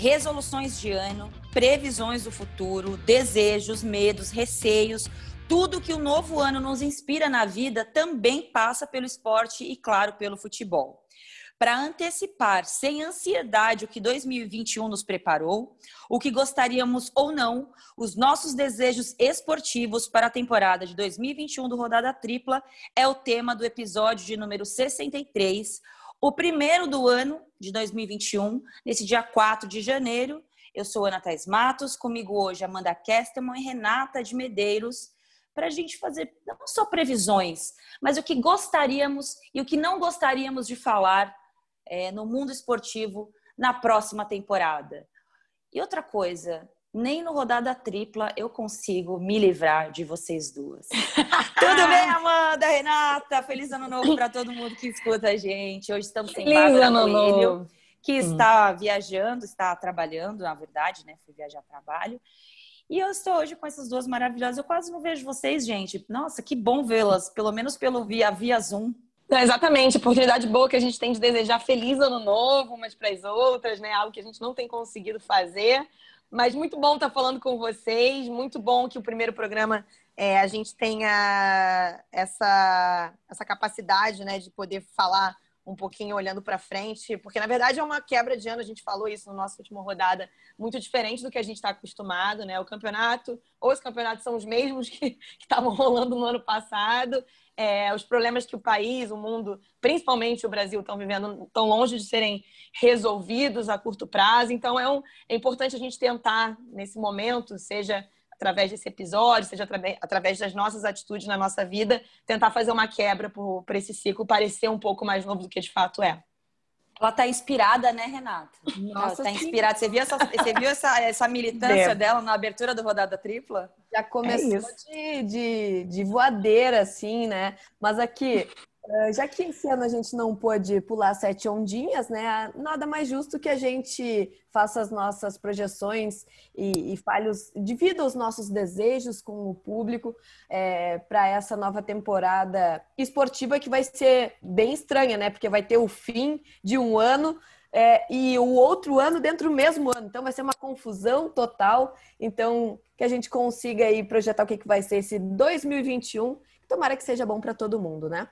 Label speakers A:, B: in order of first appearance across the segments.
A: resoluções de ano, previsões do futuro, desejos, medos, receios, tudo que o novo ano nos inspira na vida também passa pelo esporte e, claro, pelo futebol. Para antecipar sem ansiedade o que 2021 nos preparou, o que gostaríamos ou não, os nossos desejos esportivos para a temporada de 2021 do Rodada Tripla é o tema do episódio de número 63, o primeiro do ano de 2021, nesse dia 4 de janeiro. Eu sou Ana Thais Matos, comigo hoje Amanda Kesterman e Renata de Medeiros, para a gente fazer não só previsões, mas o que gostaríamos e o que não gostaríamos de falar é, no mundo esportivo na próxima temporada. E outra coisa, nem no rodada tripla eu consigo me livrar de vocês duas. Tudo bem, Amanda, Renata? Feliz ano novo para todo mundo que escuta a gente. Hoje estamos sem Feliz Bárbara ano Coelho, novo. que hum. está viajando, está trabalhando, na verdade, né? Fui viajar a trabalho. E eu estou hoje com essas duas maravilhosas. Eu quase não vejo vocês, gente. Nossa, que bom vê-las, pelo menos pelo via, via Zoom.
B: É, exatamente, oportunidade boa que a gente tem de desejar feliz ano novo umas para as outras, né? Algo que a gente não tem conseguido fazer. Mas muito bom estar falando com vocês, muito bom que o primeiro programa é, a gente tenha essa, essa capacidade né, de poder falar um pouquinho olhando para frente, porque na verdade é uma quebra de ano, a gente falou isso no nosso último rodada, muito diferente do que a gente está acostumado, né? O campeonato, ou os campeonatos são os mesmos que estavam rolando no ano passado, é, os problemas que o país, o mundo, principalmente o Brasil, estão vivendo, estão longe de serem resolvidos a curto prazo. Então, é, um, é importante a gente tentar, nesse momento, seja através desse episódio, seja através das nossas atitudes na nossa vida, tentar fazer uma quebra para esse ciclo parecer um pouco mais novo do que de fato é.
A: Ela tá inspirada, né, Renata? Nossa, ela tá inspirada. Você viu essa, você viu essa, essa militância dela na abertura do Rodada Tripla?
C: Já começou é de, de, de voadeira, assim, né? Mas aqui, já que esse ano a gente não pôde pular sete ondinhas, né? Nada mais justo que a gente faça as nossas projeções e, e fale os, divida os nossos desejos com o público é, para essa nova temporada esportiva que vai ser bem estranha, né? Porque vai ter o fim de um ano é, e o outro ano dentro do mesmo ano. Então vai ser uma confusão total. Então, que a gente consiga aí projetar o que, que vai ser esse 2021. Tomara que seja bom para todo mundo, né?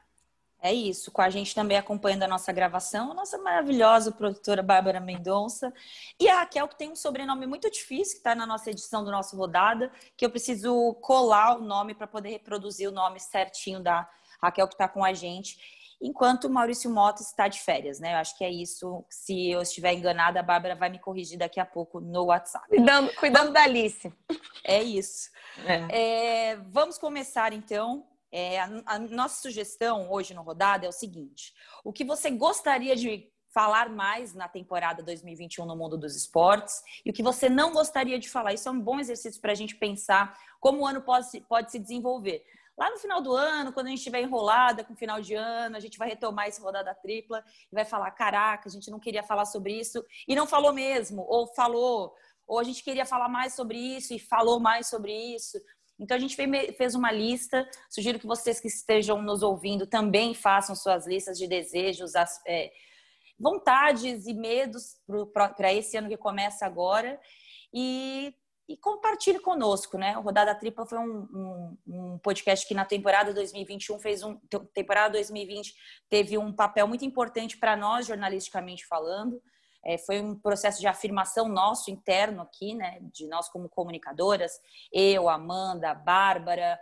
A: É isso, com a gente também acompanhando a nossa gravação, a nossa maravilhosa produtora Bárbara Mendonça e a Raquel, que tem um sobrenome muito difícil, que está na nossa edição do nosso rodada, que eu preciso colar o nome para poder reproduzir o nome certinho da Raquel que está com a gente, enquanto o Maurício Mota está de férias, né? Eu acho que é isso. Se eu estiver enganada, a Bárbara vai me corrigir daqui a pouco no WhatsApp.
B: Cuidando, cuidando da Alice.
A: É isso. É. É, vamos começar então é, a, a nossa sugestão hoje no Rodada é o seguinte: o que você gostaria de falar mais na temporada 2021 no mundo dos esportes e o que você não gostaria de falar. Isso é um bom exercício para a gente pensar como o ano pode, pode se desenvolver. Lá no final do ano, quando a gente estiver enrolada com o final de ano, a gente vai retomar essa rodada tripla e vai falar: caraca, a gente não queria falar sobre isso e não falou mesmo, ou falou, ou a gente queria falar mais sobre isso e falou mais sobre isso. Então a gente fez uma lista. Sugiro que vocês que estejam nos ouvindo também façam suas listas de desejos, é, vontades e medos para esse ano que começa agora. E, e compartilhe conosco, né? O Rodada Tripla foi um, um, um, podcast que na temporada 2021 fez um temporada 2020 teve um papel muito importante para nós jornalisticamente falando. É, foi um processo de afirmação nosso interno aqui, né? De nós como comunicadoras, eu, Amanda, Bárbara,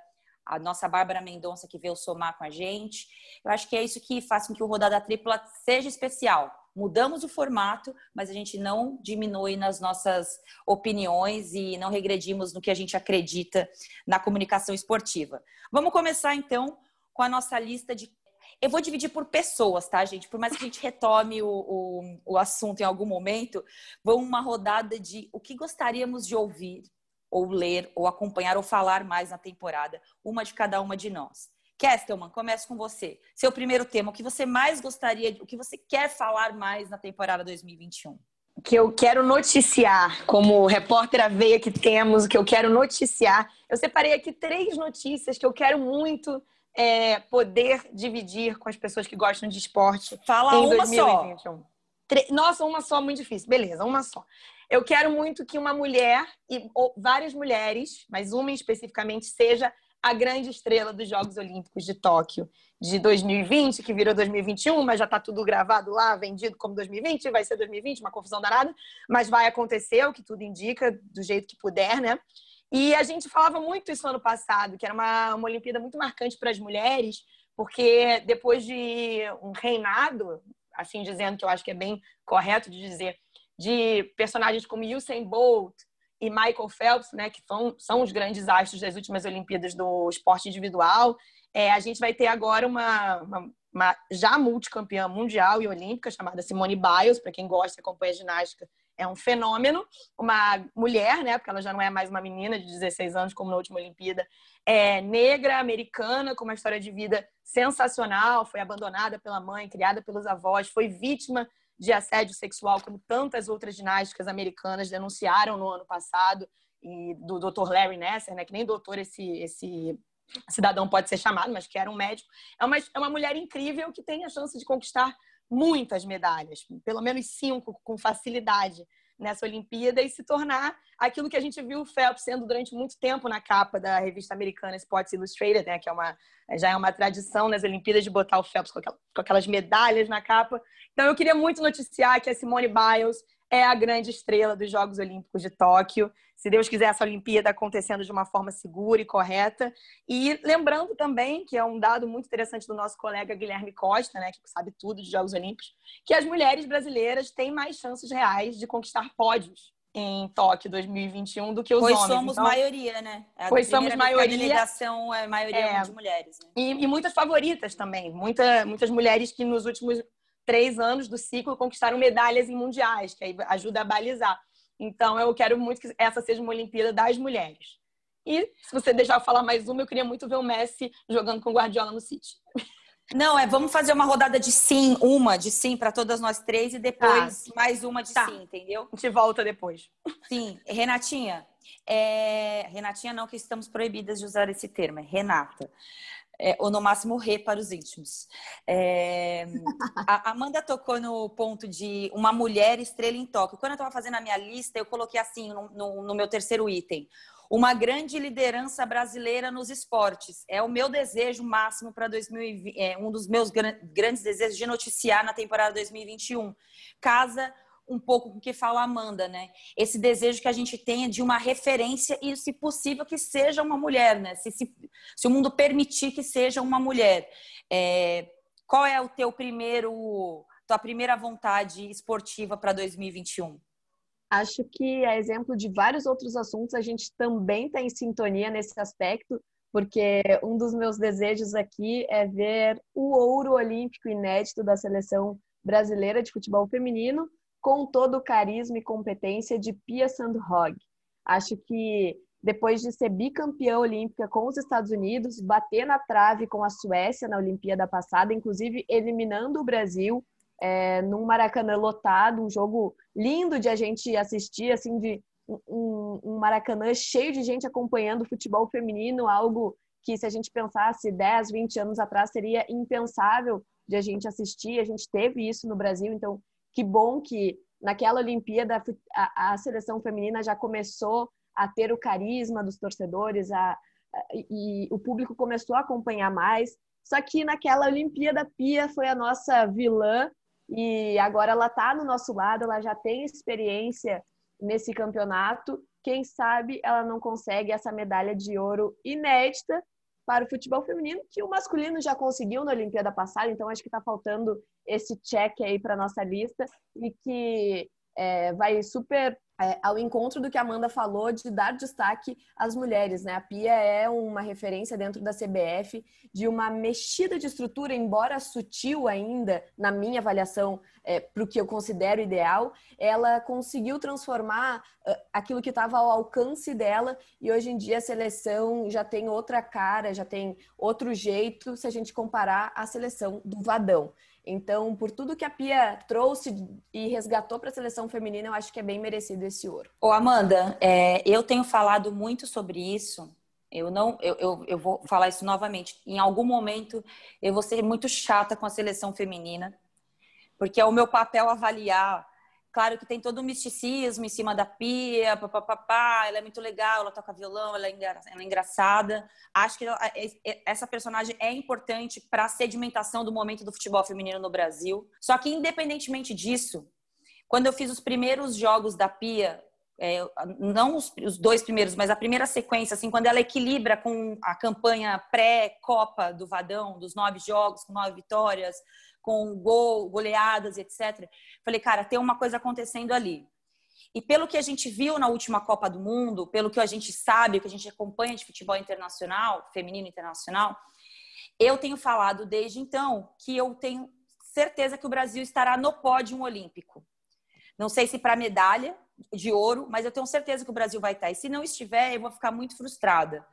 A: a nossa Bárbara Mendonça que veio somar com a gente. Eu acho que é isso que faz com que o Rodada Tripla seja especial. Mudamos o formato, mas a gente não diminui nas nossas opiniões e não regredimos no que a gente acredita na comunicação esportiva. Vamos começar então com a nossa lista de eu vou dividir por pessoas, tá, gente? Por mais que a gente retome o, o, o assunto em algum momento, vamos uma rodada de o que gostaríamos de ouvir, ou ler, ou acompanhar, ou falar mais na temporada, uma de cada uma de nós. Kestelman, começo com você. Seu primeiro tema, o que você mais gostaria, o que você quer falar mais na temporada 2021?
B: que eu quero noticiar, como repórter a veia que temos, o que eu quero noticiar. Eu separei aqui três notícias que eu quero muito é, poder dividir com as pessoas que gostam de esporte
A: Fala em 2021. Só.
B: Tre... Nossa, uma só, muito difícil. Beleza, uma só. Eu quero muito que uma mulher, e várias mulheres, mas uma especificamente, seja a grande estrela dos Jogos Olímpicos de Tóquio de 2020, que virou 2021, mas já está tudo gravado lá, vendido como 2020, vai ser 2020, uma confusão danada, mas vai acontecer, o que tudo indica, do jeito que puder, né? E a gente falava muito isso ano passado, que era uma, uma Olimpíada muito marcante para as mulheres, porque depois de um reinado, assim dizendo que eu acho que é bem correto de dizer, de personagens como Usain Bolt e Michael Phelps, né, que são, são os grandes astros das últimas Olimpíadas do esporte individual, é, a gente vai ter agora uma, uma, uma já multicampeã mundial e olímpica chamada Simone Biles, para quem gosta e acompanha ginástica, é um fenômeno. Uma mulher, né, porque ela já não é mais uma menina de 16 anos como na última Olimpíada, é negra, americana, com uma história de vida sensacional, foi abandonada pela mãe, criada pelos avós, foi vítima de assédio sexual, como tantas outras ginásticas americanas denunciaram no ano passado, e do Dr. Larry Nasser, né, que nem doutor esse, esse cidadão pode ser chamado, mas que era um médico, é uma, é uma mulher incrível que tem a chance de conquistar muitas medalhas, pelo menos cinco, com facilidade nessa Olimpíada e se tornar aquilo que a gente viu o Phelps sendo durante muito tempo na capa da revista americana Sports Illustrated, né, que é uma, já é uma tradição nas Olimpíadas de botar o Phelps com, aquelas, com aquelas medalhas na capa. Então eu queria muito noticiar que a Simone Biles é a grande estrela dos Jogos Olímpicos de Tóquio. Se Deus quiser, essa Olimpíada acontecendo de uma forma segura e correta. E lembrando também, que é um dado muito interessante do nosso colega Guilherme Costa, né, que sabe tudo de Jogos Olímpicos, que as mulheres brasileiras têm mais chances reais de conquistar pódios em Tóquio 2021 do que os
A: pois
B: homens.
A: Pois somos então, maioria, né?
B: A pois somos maioria. A
A: delegação é maioria é, de mulheres. Né?
B: E, e, muitas favoritas também. Muita, muitas mulheres que nos últimos três anos do ciclo conquistaram medalhas em mundiais, que aí ajuda a balizar. Então, eu quero muito que essa seja uma Olimpíada das mulheres. E, se você deixar eu falar mais uma, eu queria muito ver o Messi jogando com o Guardiola no City.
A: Não, é, vamos fazer uma rodada de sim, uma de sim para todas nós três e depois tá. mais uma de tá. sim, entendeu?
B: A gente volta depois.
A: Sim. Renatinha, é... Renatinha não, que estamos proibidas de usar esse termo, é Renata é, ou no máximo re para os íntimos. É, a Amanda tocou no ponto de uma mulher estrela em Tóquio. Quando eu estava fazendo a minha lista, eu coloquei assim no, no, no meu terceiro item: uma grande liderança brasileira nos esportes. É o meu desejo máximo para 2020, é um dos meus grandes desejos de noticiar na temporada 2021. Casa um pouco com o que fala a Amanda, né? Esse desejo que a gente tenha de uma referência e, se possível, que seja uma mulher, né? Se, se, se o mundo permitir que seja uma mulher. É, qual é o teu primeiro, tua primeira vontade esportiva para 2021?
C: Acho que, a exemplo de vários outros assuntos, a gente também está em sintonia nesse aspecto, porque um dos meus desejos aqui é ver o ouro olímpico inédito da seleção brasileira de futebol feminino, com todo o carisma e competência de Pia Sandhog. Acho que depois de ser bicampeã olímpica com os Estados Unidos, bater na trave com a Suécia na Olimpíada passada, inclusive eliminando o Brasil é, num Maracanã lotado, um jogo lindo de a gente assistir, assim, de um, um Maracanã cheio de gente acompanhando o futebol feminino, algo que se a gente pensasse 10, 20 anos atrás seria impensável de a gente assistir. A gente teve isso no Brasil, então que bom que naquela Olimpíada a, a seleção feminina já começou a ter o carisma dos torcedores a, a, e o público começou a acompanhar mais. Só que naquela Olimpíada, Pia foi a nossa vilã e agora ela está no nosso lado, ela já tem experiência nesse campeonato. Quem sabe ela não consegue essa medalha de ouro inédita para o futebol feminino, que o masculino já conseguiu na Olimpíada passada, então acho que está faltando esse check aí para nossa lista e que é, vai super é, ao encontro do que a Amanda falou de dar destaque às mulheres, né? A Pia é uma referência dentro da CBF de uma mexida de estrutura, embora sutil ainda, na minha avaliação, é, para o que eu considero ideal, ela conseguiu transformar uh, aquilo que estava ao alcance dela e hoje em dia a seleção já tem outra cara, já tem outro jeito se a gente comparar a seleção do Vadão. Então, por tudo que a Pia trouxe e resgatou para a seleção feminina, eu acho que é bem merecido esse ouro.
A: Ô, Amanda, é, eu tenho falado muito sobre isso. Eu não, eu, eu, eu vou falar isso novamente. Em algum momento, eu vou ser muito chata com a seleção feminina, porque é o meu papel avaliar. Claro que tem todo um misticismo em cima da pia, papapá, ela é muito legal, ela toca violão, ela é, engra... ela é engraçada. Acho que essa personagem é importante para a sedimentação do momento do futebol feminino no Brasil. Só que, independentemente disso, quando eu fiz os primeiros jogos da pia, é, não os, os, dois primeiros, mas a primeira sequência, assim, quando ela equilibra com a campanha pré-Copa do Vadão, dos nove jogos, com nove vitórias, com gol, goleadas, etc. Falei, cara, tem uma coisa acontecendo ali. E pelo que a gente viu na última Copa do Mundo, pelo que a gente sabe, que a gente acompanha de futebol internacional, feminino internacional, eu tenho falado desde então que eu tenho certeza que o Brasil estará no pódio olímpico. Não sei se para medalha, de ouro, mas eu tenho certeza que o Brasil vai estar. E se não estiver, eu vou ficar muito frustrada.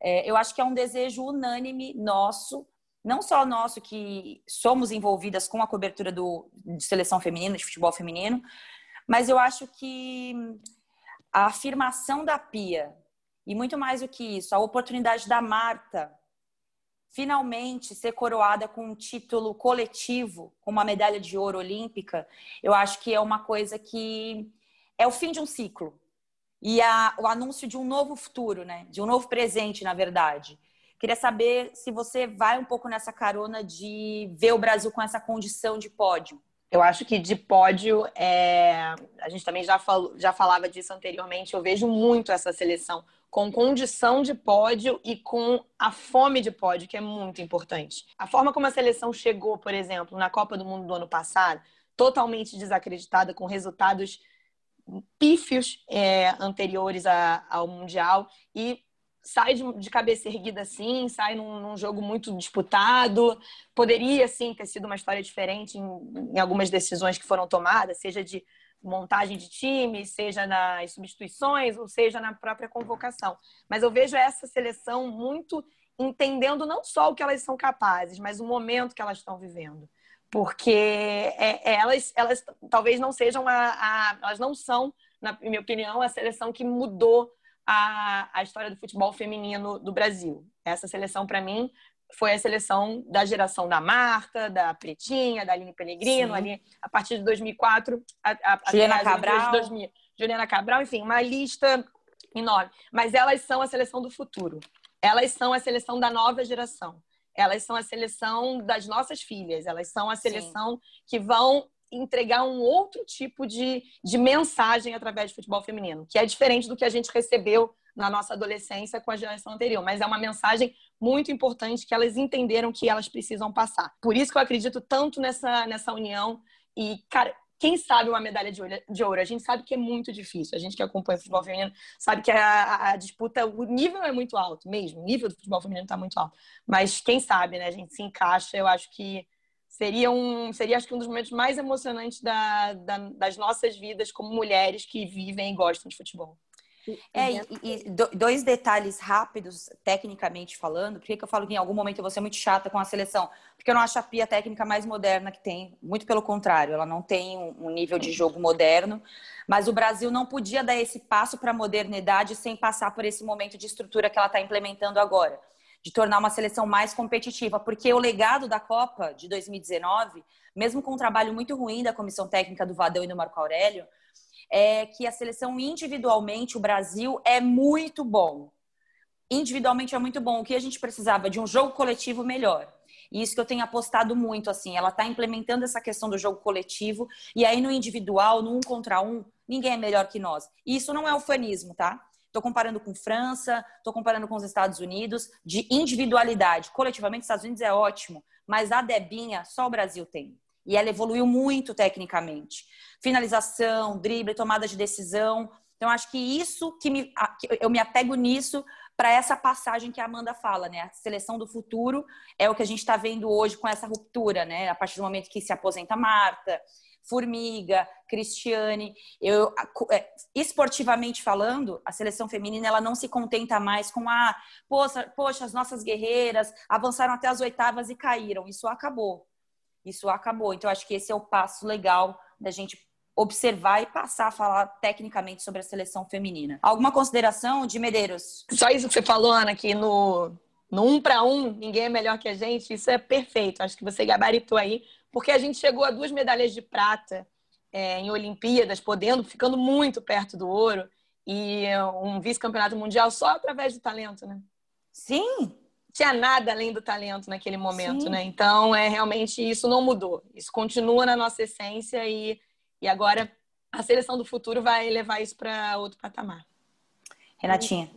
A: É, eu acho que é um desejo unânime nosso, não só nosso que somos envolvidas com a cobertura do, de seleção feminina, de futebol feminino, mas eu acho que a afirmação da Pia, e muito mais do que isso, a oportunidade da Marta finalmente ser coroada com um título coletivo, com uma medalha de ouro olímpica, eu acho que é uma coisa que é o fim de um ciclo e a, o anúncio de um novo futuro, né? De um novo presente, na verdade. Queria saber se você vai um pouco nessa carona de ver o Brasil com essa condição de pódio.
B: Eu acho que de pódio, é... a gente também já, falou, já falava disso anteriormente, eu vejo muito essa seleção com condição de pódio e com a fome de pódio, que é muito importante. A forma como a seleção chegou, por exemplo, na Copa do Mundo do ano passado, totalmente desacreditada, com resultados pífios é, anteriores a, ao Mundial e sai de, de, cabeça erguida assim, sai num, num, jogo muito disputado. Poderia, sim, ter sido uma história diferente em, em, algumas decisões que foram tomadas, seja de montagem de time, seja nas substituições, ou seja na própria convocação. Mas eu vejo essa seleção muito entendendo não só o que elas são capazes, mas o momento que elas estão vivendo porque é, é, elas, elas talvez não sejam a, a, elas não são, na minha opinião, a seleção que mudou a, a história do futebol feminino do Brasil. Essa seleção, para mim, foi a seleção da geração da Marta, da Pretinha, da Aline Pellegrino, Sim. ali a partir de 2004, a, a,
A: Juliana Cabral.
B: 2000, Juliana Cabral, enfim, uma lista enorme. Mas elas são a seleção do futuro. Elas são a seleção da nova geração elas são a seleção das nossas filhas, elas são a seleção Sim. que vão entregar um outro tipo de, de mensagem através do futebol feminino, que é diferente do que a gente recebeu na nossa adolescência com a geração anterior, mas é uma mensagem muito importante que elas entenderam que elas precisam passar. Por isso que eu acredito tanto nessa, nessa união e, cara, quem sabe uma medalha de ouro? A gente sabe que é muito difícil. A gente que acompanha o futebol feminino sabe que a, a disputa, o nível é muito alto mesmo. O nível do futebol feminino está muito alto. Mas quem sabe, né? A gente se encaixa. Eu acho que seria um, seria acho que um dos momentos mais emocionantes da, da, das nossas vidas como mulheres que vivem e gostam de futebol.
A: É, e, e, dois detalhes rápidos, tecnicamente falando. Por que, eu falo que em algum momento eu vou ser muito chata com a seleção? Porque eu não acho a Pia técnica mais moderna que tem. Muito pelo contrário, ela não tem um nível de jogo moderno. Mas o Brasil não podia dar esse passo para a modernidade sem passar por esse momento de estrutura que ela está implementando agora. De tornar uma seleção mais competitiva. Porque o legado da Copa de 2019, mesmo com um trabalho muito ruim da comissão técnica do Vadão e do Marco Aurélio, é que a seleção individualmente, o Brasil, é muito bom. Individualmente é muito bom. O que a gente precisava de um jogo coletivo melhor. E isso que eu tenho apostado muito, assim, ela está implementando essa questão do jogo coletivo, e aí no individual, no um contra um, ninguém é melhor que nós. E isso não é ufanismo, tá? Estou comparando com França, estou comparando com os Estados Unidos, de individualidade. Coletivamente, os Estados Unidos é ótimo, mas a Debinha só o Brasil tem. E ela evoluiu muito tecnicamente. Finalização, drible, tomada de decisão. Então, acho que isso que, me, eu me apego nisso para essa passagem que a Amanda fala, né? A seleção do futuro é o que a gente está vendo hoje com essa ruptura, né? A partir do momento que se aposenta Marta, Formiga, Cristiane. Eu, é, esportivamente falando, a seleção feminina ela não se contenta mais com a poxa, poxa, as nossas guerreiras avançaram até as oitavas e caíram. Isso acabou isso acabou. Então, acho que esse é o passo legal da gente observar e passar a falar tecnicamente sobre a seleção feminina. Alguma consideração de Medeiros?
B: Só isso que você falou, Ana, que no, no um para um, ninguém é melhor que a gente, isso é perfeito. Acho que você gabaritou aí porque a gente chegou a duas medalhas de prata é, em Olimpíadas, podendo, ficando muito perto do ouro, e um vice-campeonato mundial só através do talento, né?
A: Sim.
B: Tinha nada além do talento naquele momento, Sim. né? Então, é realmente isso não mudou. Isso continua na nossa essência e, e agora a seleção do futuro vai levar isso para outro patamar.
A: Renatinha.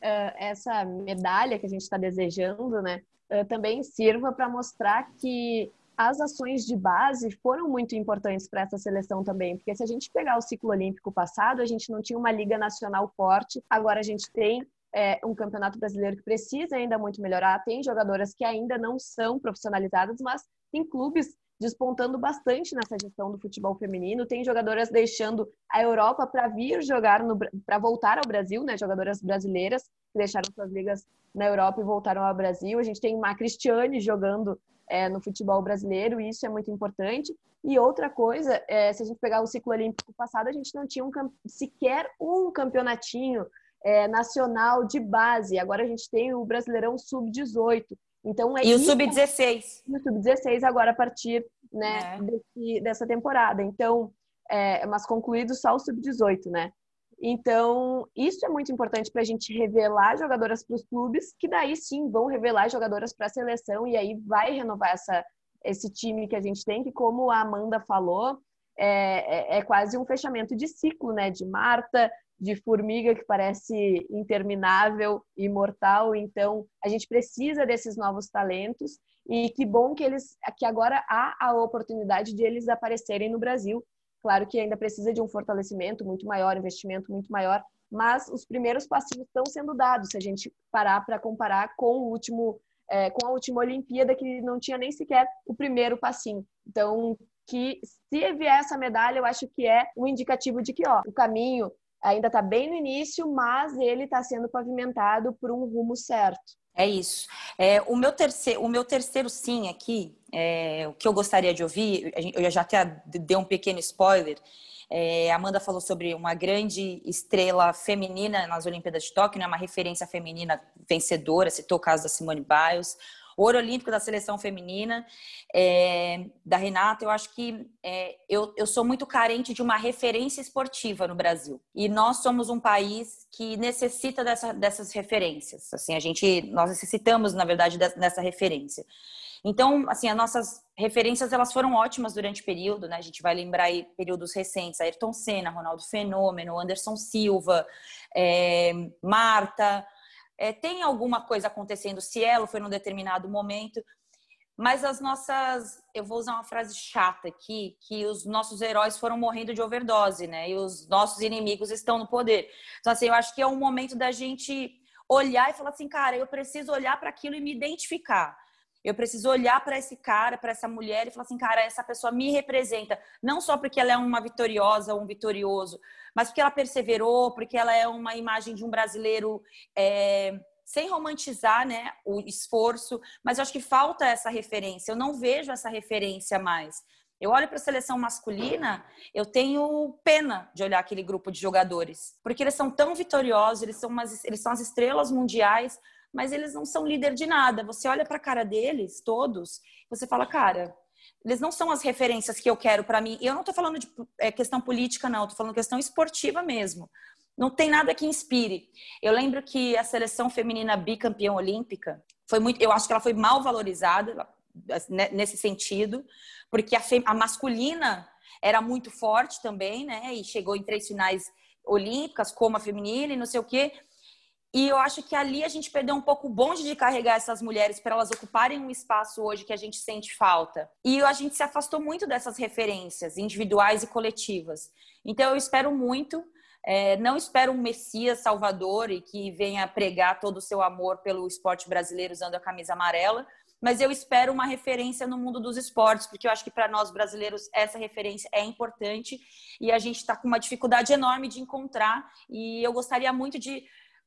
C: Eh, essa medalha que a gente está desejando, né, eh, também sirva para mostrar que as ações de base foram muito importantes para essa seleção também, porque se a gente pegar o ciclo olímpico passado, a gente não tinha uma liga nacional forte, agora a gente tem é, um campeonato brasileiro que precisa ainda muito melhorar, tem jogadoras que ainda não são profissionalizadas, mas tem clubes despontando bastante nessa gestão do futebol feminino. Tem jogadoras deixando a Europa para vir jogar para voltar ao Brasil, né? Jogadoras brasileiras que deixaram suas ligas na Europa e voltaram ao Brasil. A gente tem uma Cristiane jogando é, no futebol brasileiro e isso é muito importante. E outra coisa, é, se a gente pegar o ciclo olímpico passado, a gente não tinha um, sequer um campeonatinho é, nacional de base. Agora a gente tem o Brasileirão Sub-18. Então, é
A: e o Sub-16.
C: E o Sub-16 agora a partir né, é. desse, dessa temporada. Então, é, mas concluído só o Sub-18, né? Então, isso é muito importante para a gente revelar jogadoras para os clubes, que daí sim vão revelar jogadoras para a seleção e aí vai renovar essa, esse time que a gente tem, que como a Amanda falou, é, é, é quase um fechamento de ciclo, né? De Marta, de formiga que parece interminável, imortal. Então, a gente precisa desses novos talentos e que bom que eles que agora há a oportunidade de eles aparecerem no Brasil. Claro que ainda precisa de um fortalecimento muito maior, investimento muito maior, mas os primeiros passinhos estão sendo dados. Se a gente parar para comparar com o último é, com a última Olimpíada que não tinha nem sequer o primeiro passinho. Então, que se vier essa medalha, eu acho que é um indicativo de que ó, o caminho ainda está bem no início, mas ele está sendo pavimentado por um rumo certo.
A: É isso. É, o, meu terceiro, o meu terceiro sim aqui, é, o que eu gostaria de ouvir, eu já até dei um pequeno spoiler. É, Amanda falou sobre uma grande estrela feminina nas Olimpíadas de Tóquio, né, uma referência feminina vencedora, citou o caso da Simone Biles ouro olímpico da seleção feminina, é, da Renata, eu acho que é, eu, eu sou muito carente de uma referência esportiva no Brasil. E nós somos um país que necessita dessa, dessas referências. Assim, a gente, nós necessitamos, na verdade, dessa referência. Então, assim, as nossas referências elas foram ótimas durante o período, né? A gente vai lembrar aí períodos recentes, Ayrton Senna, Ronaldo Fenômeno, Anderson Silva, é, Marta, é, tem alguma coisa acontecendo, se ela foi num determinado momento, mas as nossas, eu vou usar uma frase chata aqui, que os nossos heróis foram morrendo de overdose, né? E os nossos inimigos estão no poder. Então, assim, eu acho que é um momento da gente olhar e falar assim, cara, eu preciso olhar para aquilo e me identificar. Eu preciso olhar para esse cara, para essa mulher e falar assim, cara, essa pessoa me representa, não só porque ela é uma vitoriosa, um vitorioso, mas porque ela perseverou, porque ela é uma imagem de um brasileiro é, sem romantizar, né, o esforço. Mas eu acho que falta essa referência. Eu não vejo essa referência mais. Eu olho para a seleção masculina, eu tenho pena de olhar aquele grupo de jogadores, porque eles são tão vitoriosos, eles são, umas, eles são as estrelas mundiais, mas eles não são líder de nada. Você olha para a cara deles, todos, você fala, cara, eles não são as referências que eu quero para mim. E eu não estou falando de é, questão política, não, estou falando questão esportiva mesmo. Não tem nada que inspire. Eu lembro que a seleção feminina bicampeã olímpica foi muito, eu acho que ela foi mal valorizada né, nesse sentido, porque a, a masculina era muito forte também, né? E chegou em três finais olímpicas, como a feminina e não sei o quê. E eu acho que ali a gente perdeu um pouco o bonde de carregar essas mulheres para elas ocuparem um espaço hoje que a gente sente falta. E a gente se afastou muito dessas referências individuais e coletivas. Então eu espero muito. É, não espero um Messias Salvador e que venha pregar todo o seu amor pelo esporte brasileiro usando a camisa amarela, mas eu espero uma referência no mundo dos esportes, porque eu acho que para nós brasileiros essa referência é importante e a gente está com uma dificuldade enorme de encontrar. E eu gostaria muito de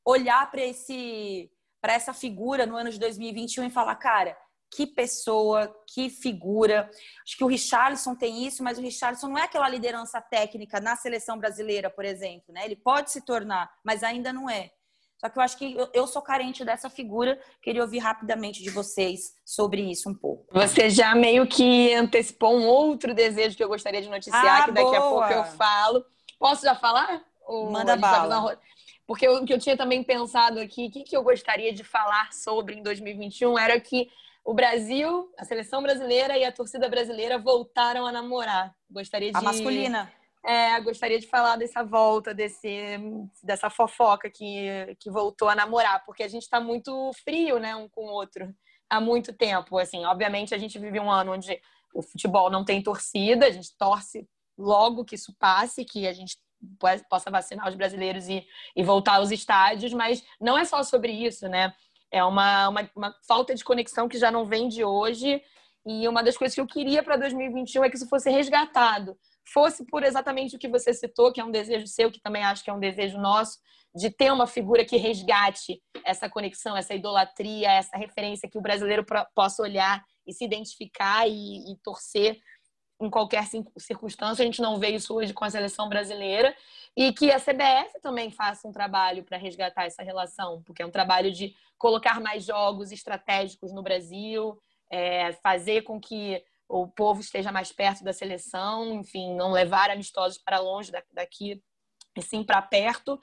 A: olhar para esse para essa figura no ano de 2021 e falar, cara, que pessoa, que figura. Acho que o Richarlison tem isso, mas o Richarlison não é aquela liderança técnica na seleção brasileira, por exemplo, né? Ele pode se tornar, mas ainda não é. Só que eu acho que eu, sou carente dessa figura. Queria ouvir rapidamente de vocês sobre isso um pouco.
B: Você já meio que antecipou um outro desejo que eu gostaria de noticiar, ah, que daqui boa. a pouco eu falo. Posso já falar?
A: Ou Manda bala.
B: Porque o que eu tinha também pensado aqui, o que, que eu gostaria de falar sobre em 2021 era que o Brasil, a seleção brasileira e a torcida brasileira voltaram a namorar. Gostaria de.
A: A masculina.
B: É, gostaria de falar dessa volta, desse, dessa fofoca que, que voltou a namorar, porque a gente está muito frio, né, um com o outro há muito tempo. Assim, obviamente a gente vive um ano onde o futebol não tem torcida, a gente torce logo que isso passe, que a gente possa vacinar os brasileiros e, e voltar aos estádios, mas não é só sobre isso, né? É uma, uma, uma falta de conexão que já não vem de hoje. E uma das coisas que eu queria para 2021 é que isso fosse resgatado. Fosse por exatamente o que você citou, que é um desejo seu, que também acho que é um desejo nosso, de ter uma figura que resgate essa conexão, essa idolatria, essa referência que o brasileiro possa olhar e se identificar e, e torcer em qualquer circunstância. A gente não vê isso hoje com a seleção brasileira. E que a CBF também faça um trabalho para resgatar essa relação, porque é um trabalho de colocar mais jogos estratégicos no Brasil, é, fazer com que o povo esteja mais perto da seleção, enfim, não levar amistosos para longe daqui e sim para perto,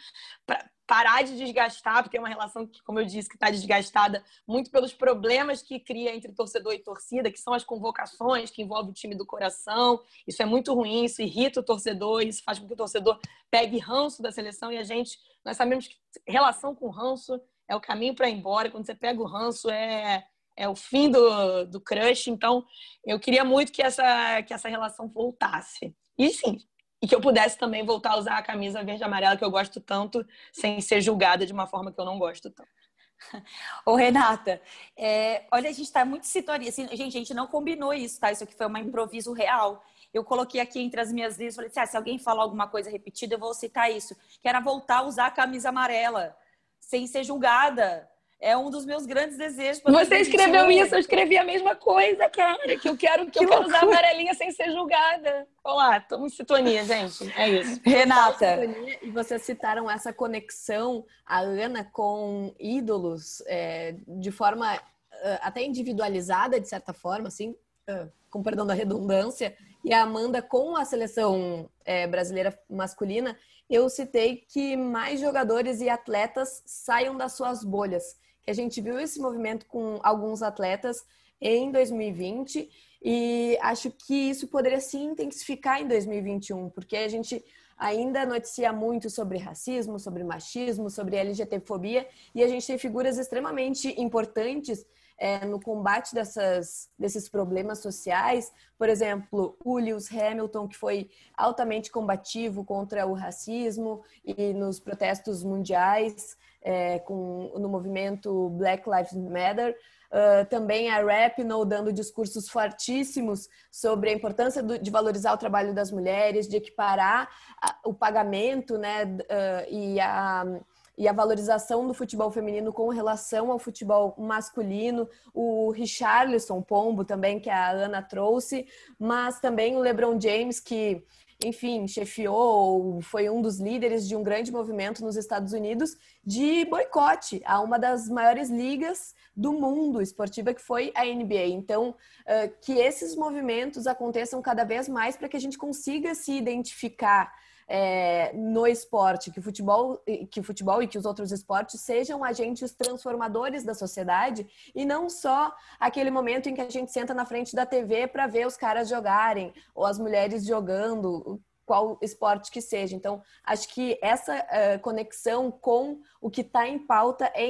B: parar de desgastar, porque é uma relação que, como eu disse, que está desgastada muito pelos problemas que cria entre torcedor e torcida, que são as convocações, que envolve o time do coração. Isso é muito ruim, isso irrita o torcedor, isso faz com que o torcedor pegue ranço da seleção e a gente, nós sabemos que relação com ranço é o caminho para ir embora. Quando você pega o ranço, é, é o fim do, do crush. Então, eu queria muito que essa, que essa relação voltasse. E sim, e que eu pudesse também voltar a usar a camisa verde e amarela que eu gosto tanto, sem ser julgada de uma forma que eu não gosto tanto.
A: Ô, Renata, é, olha, a gente está muito sintonia. Assim, gente, a gente não combinou isso, tá? Isso aqui foi um improviso real. Eu coloquei aqui entre as minhas listas, falei assim, ah, se alguém falar alguma coisa repetida, eu vou citar isso. Que era voltar a usar a camisa amarela, sem ser julgada é um dos meus grandes desejos.
B: Você escreveu isso, eu escrevi a mesma coisa, cara. Que eu quero que, que eu quero usar amarelinha sem ser julgada. Olá, estamos em sintonia, gente. É isso.
C: Renata. E vocês citaram essa conexão, a Ana, com ídolos é, de forma uh, até individualizada, de certa forma, assim, uh, com perdão da redundância, e a Amanda com a seleção é, brasileira masculina. Eu citei que mais jogadores e atletas saiam das suas bolhas que a gente viu esse movimento com alguns atletas em 2020 e acho que isso poderia se intensificar em 2021, porque a gente ainda noticia muito sobre racismo, sobre machismo, sobre LGTfobia e a gente tem figuras extremamente importantes é, no combate dessas, desses problemas sociais. Por exemplo, o Hamilton, que foi altamente combativo contra o racismo e nos protestos mundiais é, com, no movimento Black Lives Matter. Uh, também a Rapinoe dando discursos fortíssimos sobre a importância do, de valorizar o trabalho das mulheres, de equiparar a, o pagamento né, uh, e, a, e a valorização do futebol feminino com relação ao futebol masculino. O Richarlison Pombo também, que a Ana trouxe, mas também o LeBron James, que enfim, chefiou, foi um dos líderes de um grande movimento nos Estados Unidos de boicote a uma das maiores ligas do mundo esportiva, que foi a NBA. Então, que esses movimentos aconteçam cada vez mais para que a gente consiga se identificar é, no esporte, que o, futebol, que o futebol e que os outros esportes sejam agentes transformadores da sociedade e não só aquele momento em que a gente senta na frente da TV para ver os caras jogarem ou as mulheres jogando, qual esporte que seja. Então, acho que essa uh, conexão com o que está em pauta é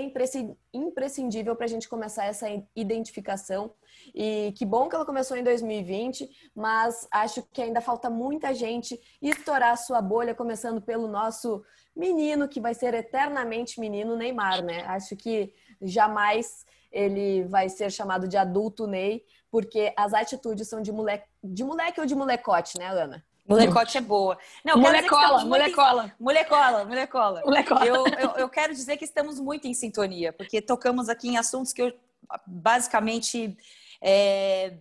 C: imprescindível para a gente começar essa identificação. E que bom que ela começou em 2020, mas acho que ainda falta muita gente estourar sua bolha, começando pelo nosso menino, que vai ser eternamente menino Neymar, né? Acho que jamais ele vai ser chamado de adulto Ney, porque as atitudes são de moleque, de moleque ou de molecote, né, Ana?
A: Molecote é boa.
B: Não, molecola, molecola.
A: Molecola, molecola. molecola. Eu, eu, eu, quero dizer que estamos muito em sintonia, porque tocamos aqui em assuntos que eu basicamente é,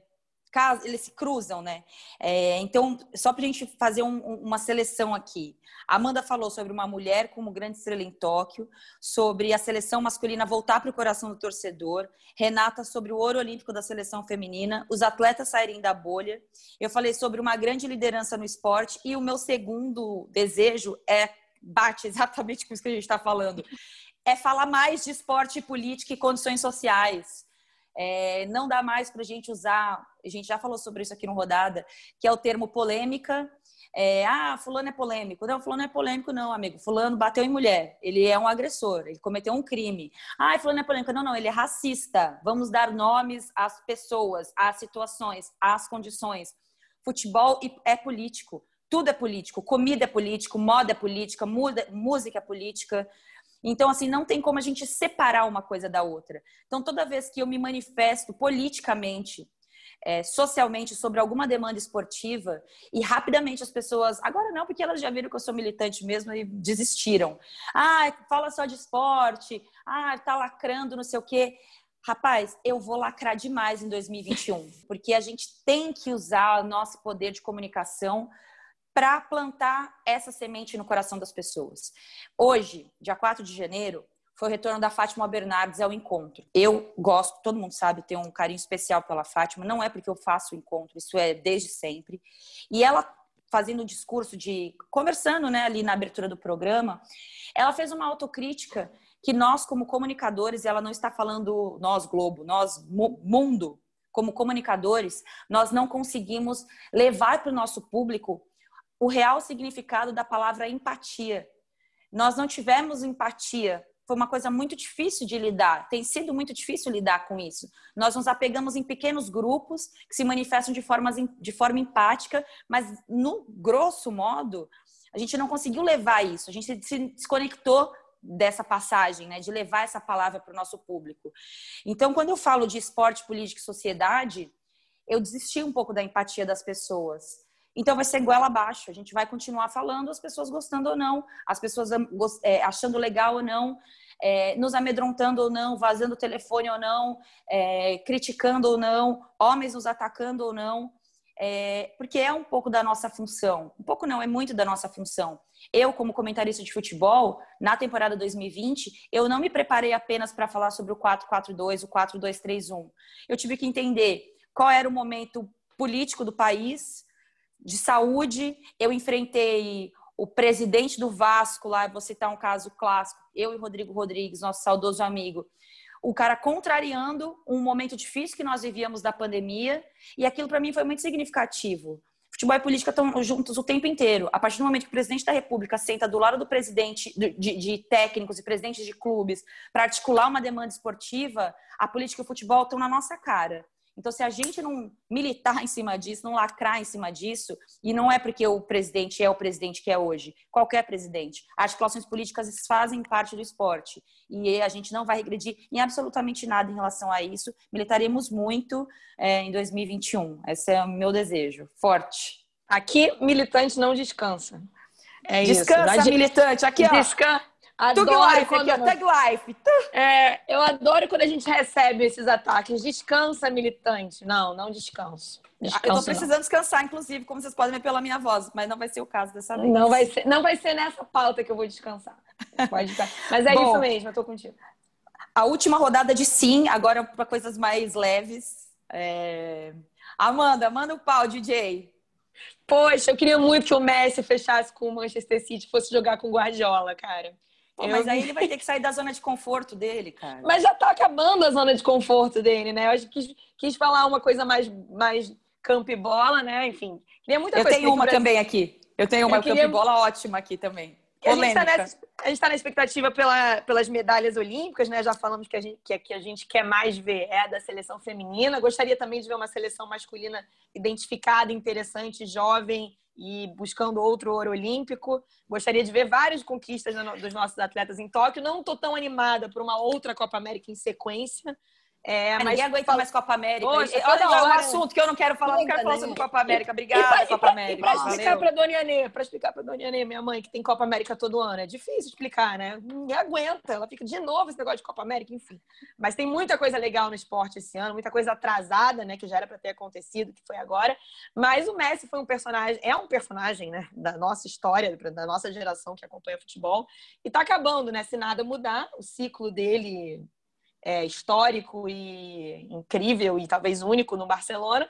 A: eles se cruzam, né? É, então, só para a gente fazer um, uma seleção aqui. Amanda falou sobre uma mulher como grande estrela em Tóquio, sobre a seleção masculina voltar para o coração do torcedor. Renata sobre o ouro olímpico da seleção feminina, os atletas saírem da bolha. Eu falei sobre uma grande liderança no esporte e o meu segundo desejo é bate exatamente com isso que a gente está falando. É falar mais de esporte, política e condições sociais. É, não dá mais para a gente usar, a gente já falou sobre isso aqui no Rodada, que é o termo polêmica. É, ah, fulano é polêmico. Não, fulano é polêmico, não, amigo. Fulano bateu em mulher. Ele é um agressor, ele cometeu um crime. Ah, fulano é polêmico. Não, não, ele é racista. Vamos dar nomes às pessoas, às situações, às condições. Futebol é político. Tudo é político. Comida é político, moda é política, música é política. Então, assim, não tem como a gente separar uma coisa da outra. Então, toda vez que eu me manifesto politicamente, é, socialmente sobre alguma demanda esportiva e rapidamente as pessoas, agora não, porque elas já viram que eu sou militante mesmo e desistiram. Ah, fala só de esporte, ah, tá lacrando, não sei o quê. Rapaz, eu vou lacrar demais em 2021, porque a gente tem que usar o nosso poder de comunicação para plantar essa semente no coração das pessoas. Hoje, dia 4 de janeiro, foi o retorno da Fátima Bernardes ao encontro. Eu gosto, todo mundo sabe, tenho um carinho especial pela Fátima, não é porque eu faço o encontro, isso é desde sempre. E ela fazendo o discurso de conversando, né, ali na abertura do programa, ela fez uma autocrítica que nós como comunicadores, ela não está falando nós Globo, nós mundo, como comunicadores, nós não conseguimos levar para o nosso público o real significado da palavra empatia. Nós não tivemos empatia. Foi uma coisa muito difícil de lidar. Tem sido muito difícil lidar com isso. Nós nos apegamos em pequenos grupos que se manifestam de, formas, de forma empática, mas no grosso modo, a gente não conseguiu levar isso. A gente se desconectou dessa passagem, né, de levar essa palavra para o nosso público. Então, quando eu falo de esporte, política e sociedade, eu desisti um pouco da empatia das pessoas. Então vai ser goela abaixo. A gente vai continuar falando, as pessoas gostando ou não, as pessoas é, achando legal ou não, é, nos amedrontando ou não, vazando o telefone ou não, é, criticando ou não, homens nos atacando ou não. É, porque é um pouco da nossa função. Um pouco não, é muito da nossa função. Eu, como comentarista de futebol, na temporada 2020, eu não me preparei apenas para falar sobre o 4-4-2, o 4-2-3-1. Eu tive que entender qual era o momento político do país, de saúde, eu enfrentei o presidente do Vasco lá, vou citar um caso clássico, eu e Rodrigo Rodrigues, nosso saudoso amigo. O cara contrariando um momento difícil que nós vivíamos da pandemia, e aquilo para mim foi muito significativo. Futebol e política estão juntos o tempo inteiro. A partir do momento que o presidente da República senta do lado do presidente de, de técnicos e presidentes de clubes para articular uma demanda esportiva, a política e o futebol estão na nossa cara. Então, se a gente não militar em cima disso, não lacrar em cima disso, e não é porque o presidente é o presidente que é hoje, qualquer presidente, as articulações políticas fazem parte do esporte. E a gente não vai regredir em absolutamente nada em relação a isso. Militaremos muito é, em 2021. Esse é o meu desejo. Forte.
B: Aqui, militante não descansa.
A: É descansa, isso. militante. Aqui, ó.
B: Descansa.
A: Adoro Tug Life quando... aqui, ó. Tag Life.
B: É, eu adoro quando a gente recebe esses ataques. Descansa, militante. Não, não descanso. Descanso,
A: eu tô precisando não. descansar, inclusive, como vocês podem ver pela minha voz, mas não vai ser o caso dessa vez.
B: Não vai ser, não vai ser nessa pauta que eu vou descansar. Pode ficar. Mas é Bom, isso mesmo, eu tô contigo.
A: A última rodada de sim, agora para coisas mais leves. É... Amanda, manda o pau, DJ.
B: Poxa, eu queria muito que o Messi fechasse com o Manchester City, fosse jogar com o Guardiola, cara.
A: Pô, mas aí ele vai ter que sair da zona de conforto dele, cara.
B: Mas já tá acabando a zona de conforto dele, né? Eu acho que quis, quis falar uma coisa mais, mais campo e bola, né? Enfim,
A: queria muita Eu tenho uma também aqui. Eu tenho uma Eu queria... campo e bola ótima aqui também.
B: A gente, tá nessa, a gente tá na expectativa pela, pelas medalhas olímpicas, né? Já falamos que a, gente, que, que a gente quer mais ver é a da seleção feminina. Gostaria também de ver uma seleção masculina identificada, interessante, jovem e buscando outro ouro olímpico. Gostaria de ver várias conquistas dos nossos atletas em Tóquio. Não estou tão animada por uma outra Copa América em sequência.
A: É, mas ninguém aguenta fala... mais Copa América. Poxa, Olha, é um assunto que eu não quero falar, não quero falar sobre Copa América. Obrigada, Copa América. E
B: pra explicar pra Dona Ianê, pra explicar pra Dona Ianê, minha mãe, que tem Copa América todo ano, é difícil explicar, né? Ninguém aguenta, ela fica de novo esse negócio de Copa América, enfim. Mas tem muita coisa legal no esporte esse ano, muita coisa atrasada, né, que já era pra ter acontecido, que foi agora. Mas o Messi foi um personagem, é um personagem, né, da nossa história, da nossa geração que acompanha futebol. E tá acabando, né? Se nada mudar, o ciclo dele é, histórico e incrível e talvez único no Barcelona.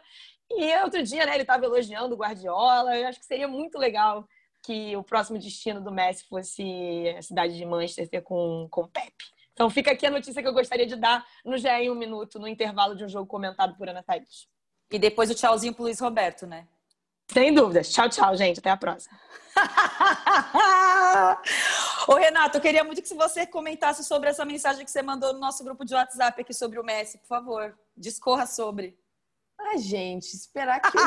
B: E outro dia, né, ele estava elogiando o Guardiola. Eu acho que seria muito legal que o próximo destino do Messi fosse a cidade de Manchester com, com Pep. Então fica aqui a notícia que eu gostaria de dar no GE em um minuto, no intervalo de um jogo comentado por Ana Thaís.
A: E depois o tchauzinho pro Luiz Roberto, né?
B: Sem dúvidas. Tchau, tchau, gente. Até a próxima.
A: Ô, Renato, eu queria muito que você comentasse sobre essa mensagem que você mandou no nosso grupo de WhatsApp aqui sobre o Messi, por favor. Discorra sobre.
C: Ah, gente, esperar que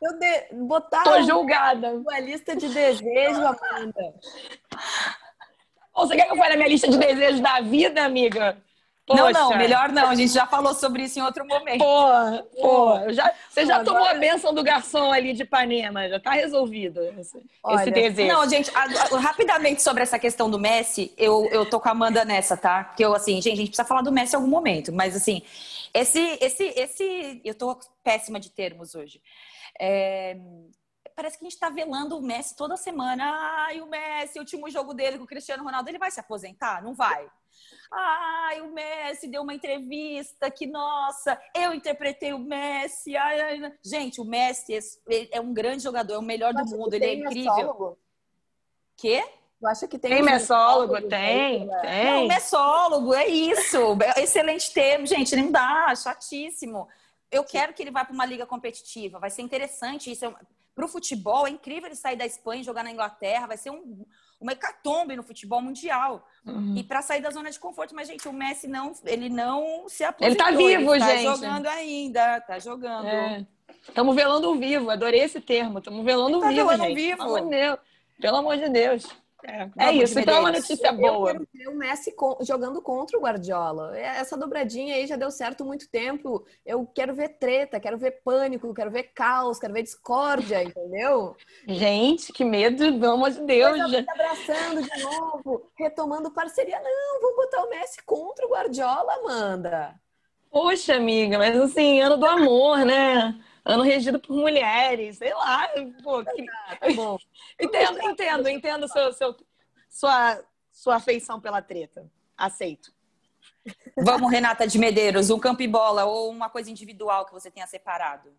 C: eu, eu de... botar
B: Tô julgada.
C: uma lista de desejos, Amanda.
B: Você quer que eu fale a minha lista de desejos da vida, amiga?
A: Poxa. Não, não, melhor não. A gente já falou sobre isso em outro momento.
B: Pô, pô, já, você já tomou a benção do garçom ali de Ipanema, já tá resolvido esse, Olha, esse desejo.
A: Não, gente, rapidamente sobre essa questão do Messi, eu, eu tô com a Amanda nessa, tá? Que eu, assim, gente, a gente precisa falar do Messi em algum momento, mas assim, esse, esse, esse, eu tô péssima de termos hoje. É, parece que a gente está velando o Messi toda semana. Ai, o Messi, o último jogo dele com o Cristiano Ronaldo, ele vai se aposentar? Não vai. Ai, o Messi deu uma entrevista que, nossa, eu interpretei o Messi. Ai, ai. Gente, o Messi é um grande jogador, é o melhor do mundo, ele é incrível. Messólogo? Quê?
C: Eu acho que tem.
B: Tem messólogo, messólogo tem, né? tem. Não,
A: messólogo, é isso. Excelente termo, gente, não dá, chatíssimo. Eu quero que ele vá para uma liga competitiva, vai ser interessante isso. É para o futebol, é incrível ele sair da Espanha e jogar na Inglaterra, vai ser um, uma hecatombe no futebol mundial. Uhum. E para sair da zona de conforto, mas gente, o Messi não, ele não se aposentou.
B: Ele tá vivo,
A: ele
B: tá gente.
A: Tá jogando ainda, tá jogando.
B: Estamos é. velando o vivo, adorei esse termo. Estamos velando o tá vivo, velando gente. vivo. Pelo amor de Deus. Pelo amor de Deus. É, é isso, então é uma notícia boa. Eu quero
C: ver o Messi jogando contra o Guardiola. É, essa dobradinha aí já deu certo muito tempo. Eu quero ver treta, quero ver pânico, quero ver caos, quero ver discórdia, entendeu?
B: Gente, que medo, pelo amor de Deus.
C: Já... abraçando de novo, retomando parceria. Não, vamos botar o Messi contra o Guardiola, Amanda.
B: Poxa, amiga, mas assim, ano do amor, né? Ano regido por mulheres, sei lá. Pô, que... tá bom. entendo, entendo, entendo seu, seu, sua, sua afeição pela treta. Aceito.
A: Vamos, Renata de Medeiros, um campo e bola ou uma coisa individual que você tenha separado?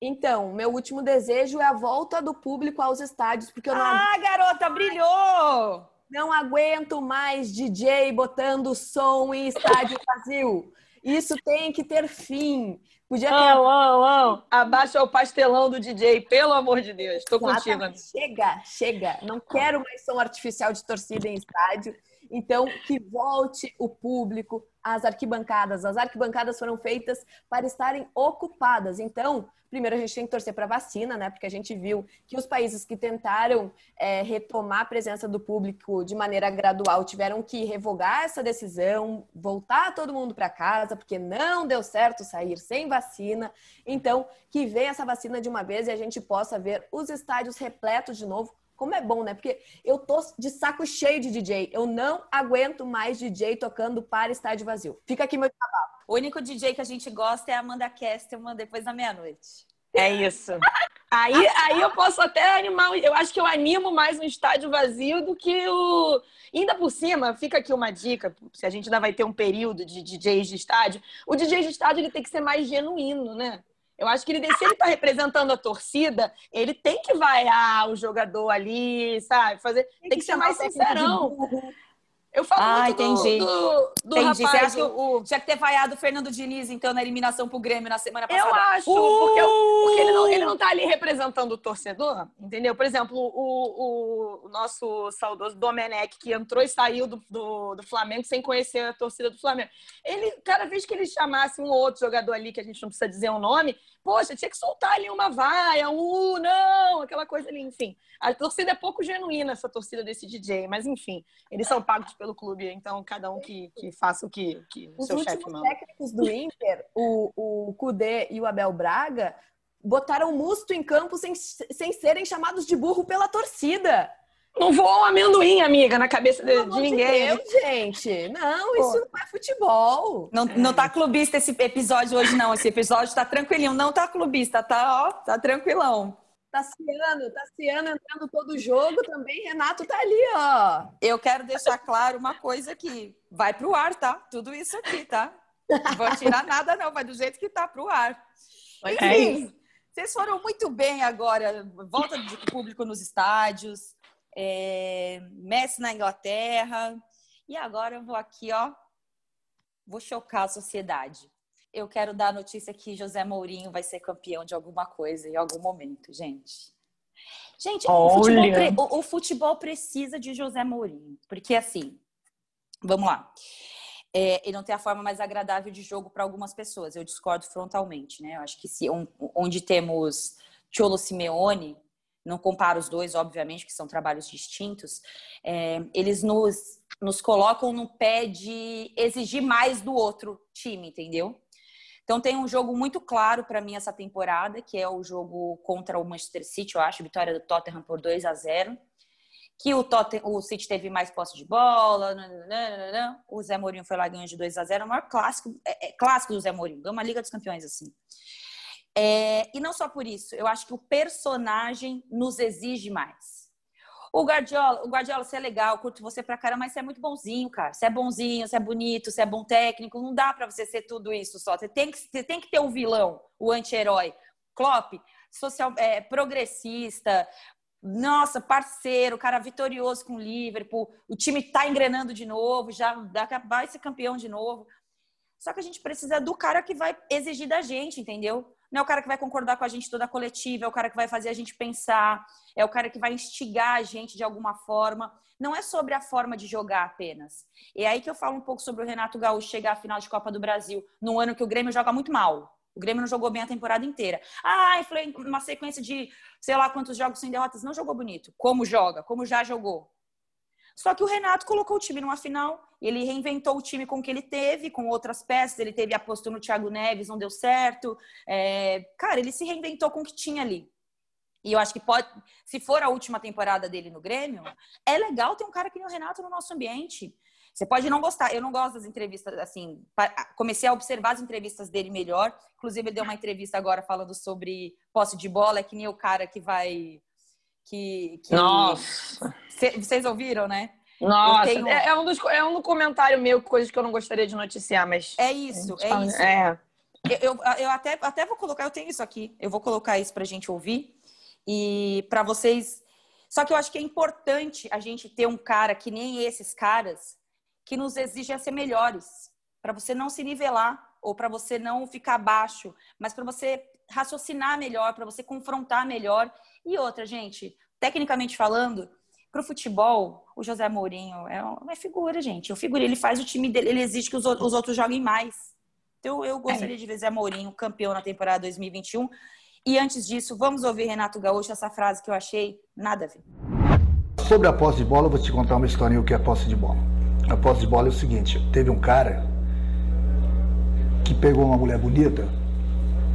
C: Então, meu último desejo é a volta do público aos estádios, porque eu não.
A: Ah, garota, brilhou!
C: Não aguento mais DJ botando som em estádio vazio. Isso tem que ter fim.
B: Podia ter. Não, não, não. Abaixa o pastelão do DJ, pelo amor de Deus. Estou contigo.
C: Chega, chega. Não quero mais som artificial de torcida em estádio. Então, que volte o público às arquibancadas. As arquibancadas foram feitas para estarem ocupadas. Então, primeiro a gente tem que torcer para vacina, né? Porque a gente viu que os países que tentaram é, retomar a presença do público de maneira gradual tiveram que revogar essa decisão, voltar todo mundo para casa, porque não deu certo sair sem vacina. Então, que venha essa vacina de uma vez e a gente possa ver os estádios repletos de novo. Como é bom, né? Porque eu tô de saco cheio de DJ. Eu não aguento mais DJ tocando para estádio vazio. Fica aqui meu trabalho.
A: O único DJ que a gente gosta é a Amanda Kestelman depois da meia-noite.
B: É isso. Aí, aí eu posso até animar. Eu acho que eu animo mais um estádio vazio do que o. Ainda por cima, fica aqui uma dica: se a gente ainda vai ter um período de DJs de estádio, o DJ de estádio ele tem que ser mais genuíno, né? Eu acho que ele, se ele está representando a torcida, ele tem que vaiar o jogador ali, sabe? Fazer, tem, tem que, que ser mais sincerão. Eu falo ah, muito
A: entendi.
B: do, do, do
A: entendi.
B: rapaz.
A: Você acha que o, tinha que ter vaiado o Fernando Diniz, então, na eliminação pro Grêmio na semana passada?
B: Eu acho, uh! porque, porque, ele, não, ele não tá ali representando o torcedor, entendeu? Por exemplo, o, o, o nosso saudoso Domenech, que entrou e saiu do, do, do, Flamengo sem conhecer a torcida do Flamengo. Ele, cada vez que ele chamasse um ou outro jogador ali, que a gente não precisa dizer o um nome, poxa, tinha que soltar ali uma vaia, um uh, não, aquela coisa ali, enfim. A torcida é pouco genuína, essa torcida desse DJ, mas enfim, eles são pagos pelo clube, então cada um que, que faça o que, que
C: Os
B: seu chefe manda.
C: técnicos do Inter, o, o Kudê e o Abel Braga, botaram musto em campo sem, sem serem chamados de burro pela torcida.
B: Não voa um amendoim, amiga, na cabeça de, de ninguém.
C: Deus, gente. Não, isso não é futebol.
A: Não, não tá clubista esse episódio hoje, não. Esse episódio tá tranquilinho. Não tá clubista, tá, ó, tá tranquilão.
C: Tassiano, Tassiano entrando todo jogo também. Renato tá ali, ó.
A: Eu quero deixar claro uma coisa aqui. Vai pro ar, tá? Tudo isso aqui, tá? Não vou tirar nada, não. Vai do jeito que tá pro ar.
B: É
A: Enfim, vocês foram muito bem agora. Volta de público nos estádios. É... Messi na Inglaterra. E agora eu vou aqui, ó. Vou chocar a sociedade. Eu quero dar a notícia que José Mourinho vai ser campeão de alguma coisa em algum momento, gente. Gente, o futebol, o futebol precisa de José Mourinho. Porque, assim, vamos lá. É, ele não tem a forma mais agradável de jogo para algumas pessoas. Eu discordo frontalmente, né? Eu acho que se um- onde temos Cholo Simeone, não comparo os dois, obviamente, que são trabalhos distintos, é, eles nos, nos colocam no pé de exigir mais do outro time, entendeu? Então tem um jogo muito claro para mim essa temporada, que é o jogo contra o Manchester City, eu acho, vitória do Tottenham por 2 a 0 que o, Totten, o City teve mais posse de bola, nananana, o Zé Mourinho foi lá ganhou de 2 a 0 o maior clássico, é, é clássico do Zé Mourinho, ganhou uma Liga dos Campeões assim. É, e não só por isso, eu acho que o personagem nos exige mais. O Guardiola, o Guardiola, você é legal, curto você pra caramba, mas você é muito bonzinho, cara. Você é bonzinho, você é bonito, você é bom técnico, não dá pra você ser tudo isso só. Você tem que, você tem que ter o vilão, o anti-herói. Klopp, social, é, progressista, nossa, parceiro, cara vitorioso com o Liverpool, o time tá engrenando de novo, já vai ser campeão de novo. Só que a gente precisa do cara que vai exigir da gente, entendeu? Não é o cara que vai concordar com a gente toda a coletiva, é o cara que vai fazer a gente pensar, é o cara que vai instigar a gente de alguma forma. Não é sobre a forma de jogar apenas. E é aí que eu falo um pouco sobre o Renato Gaúcho chegar à final de Copa do Brasil, num ano que o Grêmio joga muito mal. O Grêmio não jogou bem a temporada inteira. Ah, uma sequência de sei lá quantos jogos sem derrotas. Não jogou bonito. Como joga, como já jogou. Só que o Renato colocou o time numa final, ele reinventou o time com o que ele teve, com outras peças. Ele teve aposto no Thiago Neves, não deu certo. É... Cara, ele se reinventou com o que tinha ali. E eu acho que pode, se for a última temporada dele no Grêmio, é legal ter um cara que nem o Renato no nosso ambiente. Você pode não gostar, eu não gosto das entrevistas, assim, comecei a observar as entrevistas dele melhor. Inclusive, ele deu uma entrevista agora falando sobre posse de bola, é que nem o cara que vai. Que, que...
B: Nossa!
A: Vocês ouviram, né?
B: Nossa,
A: tenho...
B: é, é, um dos, é um comentário meu, coisas que eu não gostaria de noticiar, mas.
A: É isso, é
B: fala,
A: isso.
B: É.
A: Eu, eu, eu, até, até vou colocar, eu tenho isso aqui, eu vou colocar isso pra gente ouvir e para vocês. Só que eu acho que é importante a gente ter um cara que nem esses caras que nos exige a ser melhores, para você não se nivelar ou para você não ficar abaixo, mas para você raciocinar melhor, para você confrontar melhor. E outra, gente, tecnicamente falando, para o futebol, o José Mourinho é uma figura, gente. O figura, ele faz o time dele, ele exige que os, os outros joguem mais. Então, eu gostaria é. de ver Zé Mourinho campeão na temporada 2021. E antes disso, vamos ouvir Renato Gaúcho, essa frase que eu achei nada a ver.
D: Sobre a posse de bola, eu vou te contar uma historinha o que é posse de bola. A posse de bola é o seguinte: teve um cara que pegou uma mulher bonita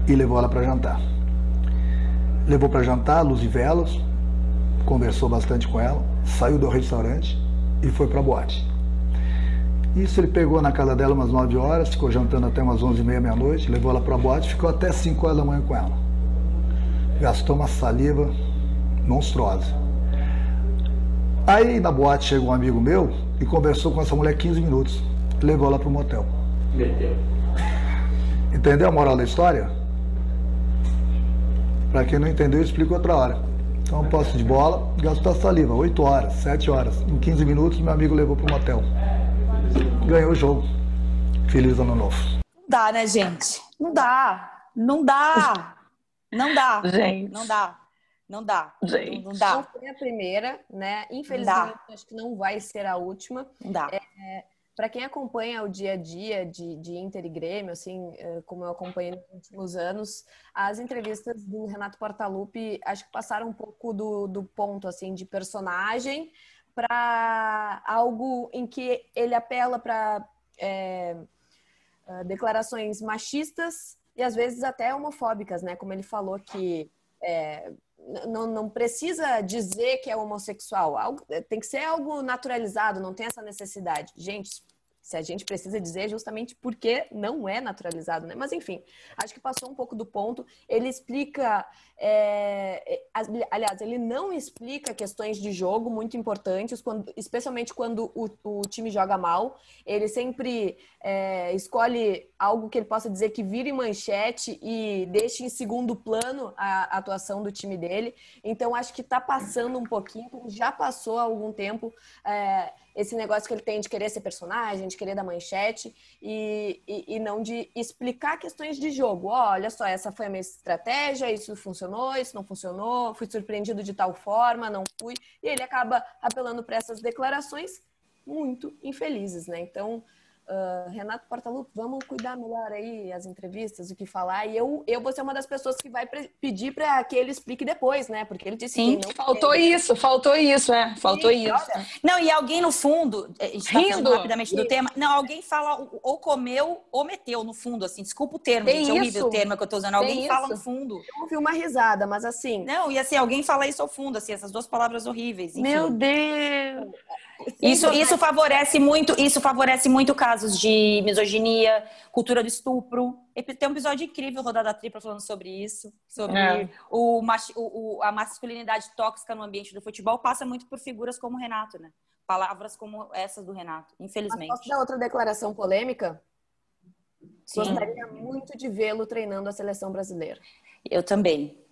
D: e levou ela para jantar. Levou para jantar, luz e velas, conversou bastante com ela, saiu do restaurante e foi para a boate. Isso ele pegou na casa dela umas 9 horas, ficou jantando até umas 11 e meia, meia-noite, levou ela para a boate, ficou até 5 horas da manhã com ela. Gastou uma saliva monstruosa. Aí na boate chegou um amigo meu e conversou com essa mulher 15 minutos. Levou ela para o motel.
E: Meteu.
D: Entendeu a moral da história? Para quem não entendeu, eu explico outra hora. Então, posse de bola, gastou a saliva, 8 horas, 7 horas. Em 15 minutos, meu amigo levou para o motel. Ganhou o jogo. Feliz ano novo.
A: Não dá, né, gente? Não dá. Não dá. Não dá.
B: Gente.
A: Não dá. Não dá.
B: Gente.
A: Não, não dá.
C: Não foi a primeira, né? Infelizmente, acho que não vai ser a última.
A: Não dá.
C: É, para quem acompanha o dia a dia de, de Inter e Grêmio, assim, como eu acompanhei nos últimos anos, as entrevistas do Renato Portaluppi acho que passaram um pouco do, do ponto, assim, de personagem para algo em que ele apela para é, ah, declarações machistas e às vezes até homofóbicas, né? Como ele falou que é, não, não precisa dizer que é homossexual, algo, tem que ser algo naturalizado, não tem essa necessidade. Gente, se a gente precisa dizer justamente porque não é naturalizado, né? Mas enfim, acho que passou um pouco do ponto. Ele explica, é, aliás, ele não explica questões de jogo muito importantes, quando, especialmente quando o, o time joga mal. Ele sempre é, escolhe algo que ele possa dizer que vire manchete e deixe em segundo plano a, a atuação do time dele. Então acho que está passando um pouquinho, já passou há algum tempo. É, esse negócio que ele tem de querer ser personagem, de querer dar manchete e, e, e não de explicar questões de jogo. Oh, olha só, essa foi a minha estratégia, isso funcionou, isso não funcionou, fui surpreendido de tal forma, não fui. E ele acaba apelando para essas declarações muito infelizes, né? Então, Uh, Renato Portaluppi, vamos cuidar melhor aí as entrevistas, o que falar. E eu, eu vou ser uma das pessoas que vai pedir para que ele explique depois, né? Porque ele disse
B: Sim, que não faltou quer. isso, faltou isso, é, faltou Sim, isso. Olha.
A: Não, e alguém no fundo, a gente tá Rindo. rapidamente do tema, não, alguém fala ou comeu ou meteu no fundo, assim, desculpa o termo, Tem gente, é horrível o termo que eu tô usando. Alguém Tem fala isso. no fundo.
C: Eu ouvi uma risada, mas assim.
A: Não, e assim, alguém fala isso ao fundo, assim, essas duas palavras horríveis. Enfim.
B: Meu Deus!
A: Isso, isso favorece muito, isso favorece muito casos de misoginia, cultura do estupro. Tem um episódio incrível, Rodada Tripla, falando sobre isso, sobre é. o, o, a masculinidade tóxica no ambiente do futebol, passa muito por figuras como o Renato, né? Palavras como essas do Renato, infelizmente.
C: Posso dar outra declaração polêmica? Sim. Gostaria muito de vê-lo treinando a seleção brasileira.
A: Eu também.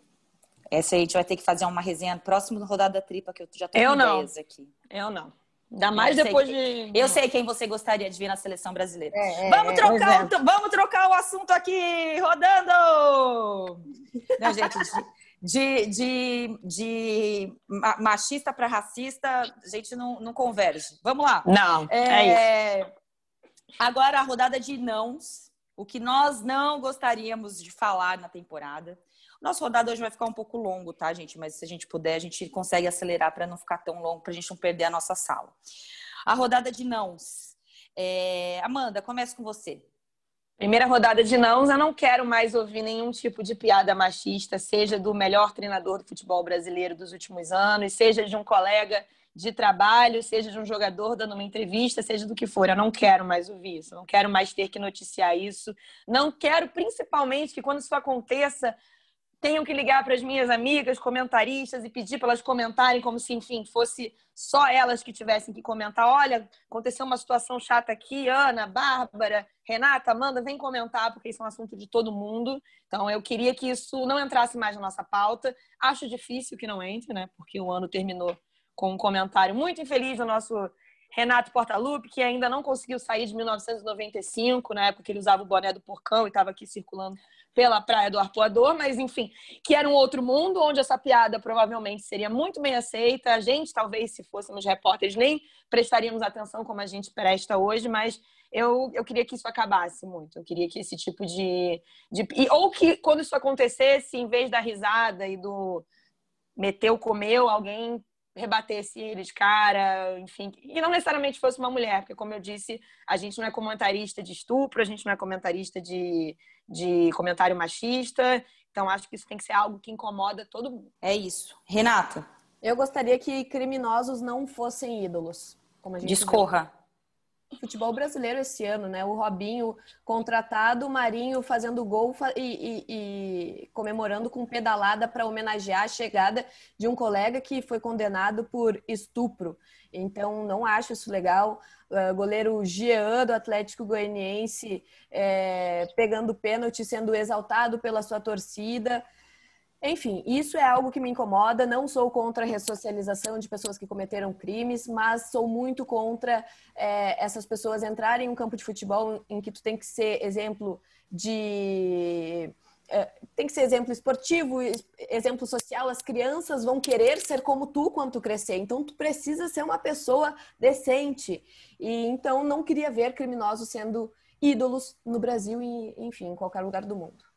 A: Essa aí a gente vai ter que fazer uma resenha próximo do Rodada Tripla, que eu já tenho
B: eu
A: ideias
B: não.
A: aqui.
B: Eu não. Ainda mais eu depois de.
A: Eu sei quem você gostaria de ver na seleção brasileira. É, é vamos, trocar é. o, vamos trocar o assunto aqui, rodando! Não, gente, de, de, de machista para racista, a gente não, não converge. Vamos lá.
B: Não, é, é isso.
A: Agora, a rodada de nãos. O que nós não gostaríamos de falar na temporada. Nosso rodado hoje vai ficar um pouco longo, tá, gente? Mas se a gente puder, a gente consegue acelerar para não ficar tão longo, para a gente não perder a nossa sala. A rodada de nãos. É... Amanda, começa com você.
B: Primeira rodada de nãos, eu não quero mais ouvir nenhum tipo de piada machista, seja do melhor treinador do futebol brasileiro dos últimos anos, seja de um colega de trabalho, seja de um jogador dando uma entrevista, seja do que for. Eu não quero mais ouvir isso, não quero mais ter que noticiar isso. Não quero, principalmente, que quando isso aconteça, tenho que ligar para as minhas amigas comentaristas e pedir para elas comentarem como se, enfim, fosse só elas que tivessem que comentar. Olha, aconteceu uma situação chata aqui, Ana, Bárbara, Renata, Amanda, vem comentar, porque isso é um assunto de todo mundo. Então, eu queria que isso não entrasse mais na nossa pauta. Acho difícil que não entre, né? Porque o ano terminou com um comentário muito infeliz do nosso Renato Portaluppi, que ainda não conseguiu sair de 1995, na época que ele usava o boné do porcão e estava aqui circulando pela Praia do Arpoador, mas enfim, que era um outro mundo onde essa piada provavelmente seria muito bem aceita. A gente, talvez, se fôssemos repórteres, nem prestaríamos atenção como a gente presta hoje, mas eu, eu queria que isso acabasse muito. Eu queria que esse tipo de, de. Ou que quando isso acontecesse, em vez da risada e do meteu, comeu, alguém rebatesse ele de cara, enfim, e não necessariamente fosse uma mulher, porque, como eu disse, a gente não é comentarista de estupro, a gente não é comentarista de, de comentário machista, então acho que isso tem que ser algo que incomoda todo mundo.
A: É isso. Renata?
C: Eu gostaria que criminosos não fossem ídolos. Como a gente
A: Discorra. Vê
C: futebol brasileiro esse ano, né? O Robinho contratado, o Marinho fazendo gol e, e, e comemorando com pedalada para homenagear a chegada de um colega que foi condenado por estupro. Então, não acho isso legal. Uh, goleiro Jean do Atlético Goianiense é, pegando pênalti, sendo exaltado pela sua torcida. Enfim, isso é algo que me incomoda. Não sou contra a ressocialização de pessoas que cometeram crimes, mas sou muito contra é, essas pessoas entrarem em um campo de futebol em que tu tem que ser exemplo de. É, tem que ser exemplo esportivo, exemplo social. As crianças vão querer ser como tu quando tu crescer. Então, tu precisa ser uma pessoa decente. E então, não queria ver criminosos sendo ídolos no Brasil e, enfim, em qualquer lugar do mundo.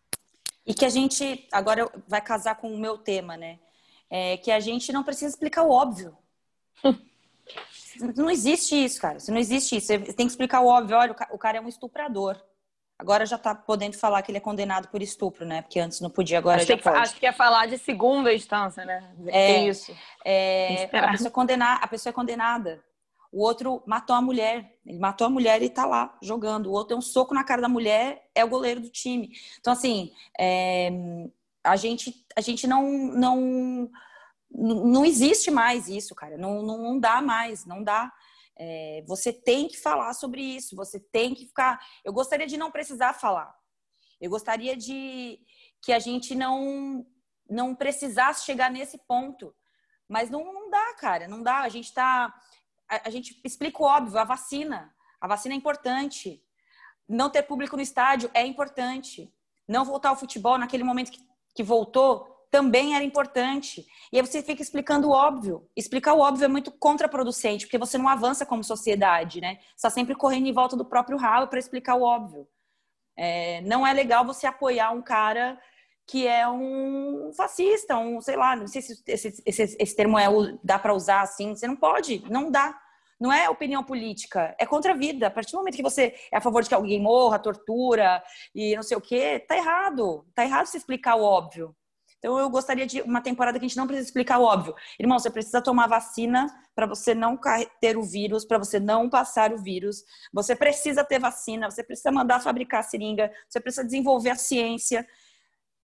A: E que a gente, agora vai casar com o meu tema, né? É que a gente não precisa explicar o óbvio. Não existe isso, cara. Não existe isso. Você tem que explicar o óbvio. Olha, o cara é um estuprador. Agora já está podendo falar que ele é condenado por estupro, né? Porque antes não podia, agora
B: acho
A: já
B: que,
A: pode.
B: Acho que é falar de segunda instância, né?
A: É, isso. É, a, pessoa condenar, a pessoa é condenada. O outro matou a mulher. Ele matou a mulher e está lá jogando. O outro deu um soco na cara da mulher, é o goleiro do time. Então, assim, é, a gente, a gente não, não, não existe mais isso, cara. Não, não, não dá mais, não dá. É, você tem que falar sobre isso, você tem que ficar. Eu gostaria de não precisar falar. Eu gostaria de que a gente não não precisasse chegar nesse ponto. Mas não, não dá, cara, não dá. A gente tá. A, gente explica o óbvio, a vacina. A vacina é importante. Não ter público no estádio é importante. Não voltar ao futebol naquele momento que, que voltou também era importante. E aí você fica explicando o óbvio. Explicar o óbvio é muito contraproducente, porque você não avança como sociedade, né? Você está sempre correndo em volta do próprio ralo para explicar o óbvio. É, não é legal você apoiar um cara que é um fascista, um, sei lá, não sei se esse, esse, esse termo é, dá para usar assim. Você não pode, não dá. Não é opinião política, é contra a vida. A partir do momento que você é a favor de que alguém morra, tortura e não sei o quê, tá errado. Tá errado se explicar o óbvio. Então eu gostaria de uma temporada que a gente não precisa explicar o óbvio. Irmão, você precisa tomar vacina para você não ter o vírus, para você não passar o vírus. Você precisa ter vacina, você precisa mandar fabricar seringa, você precisa desenvolver a ciência.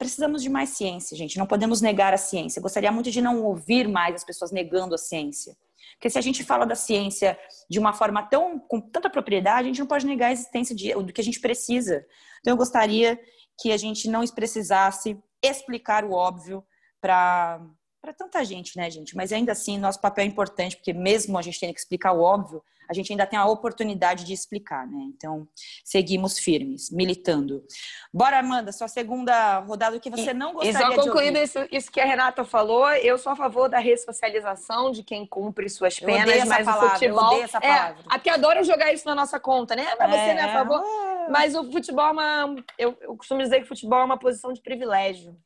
A: Precisamos de mais ciência, gente. Não podemos negar a ciência. Eu gostaria muito de não ouvir mais as pessoas negando a ciência. Porque se a gente fala da ciência de uma forma tão com tanta propriedade, a gente não pode negar a existência de, do que a gente precisa. Então eu gostaria que a gente não precisasse explicar o óbvio para para tanta gente, né, gente? Mas ainda assim, nosso papel é importante, porque mesmo a gente tendo que explicar o óbvio, a gente ainda tem a oportunidade de explicar, né? Então, seguimos firmes, militando. Bora, Amanda, sua segunda rodada, o que você não gostaria de
B: ouvir. E só concluindo isso, isso, que a Renata falou, eu sou a favor da ressocialização de quem cumpre suas penas, eu mas
A: palavra,
B: o futebol...
A: Eu essa palavra.
B: É, aqui adoram jogar isso na nossa conta, né? Mas você é, não é a favor... É. Mas o futebol é uma... Eu, eu costumo dizer que o futebol é uma posição de privilégio.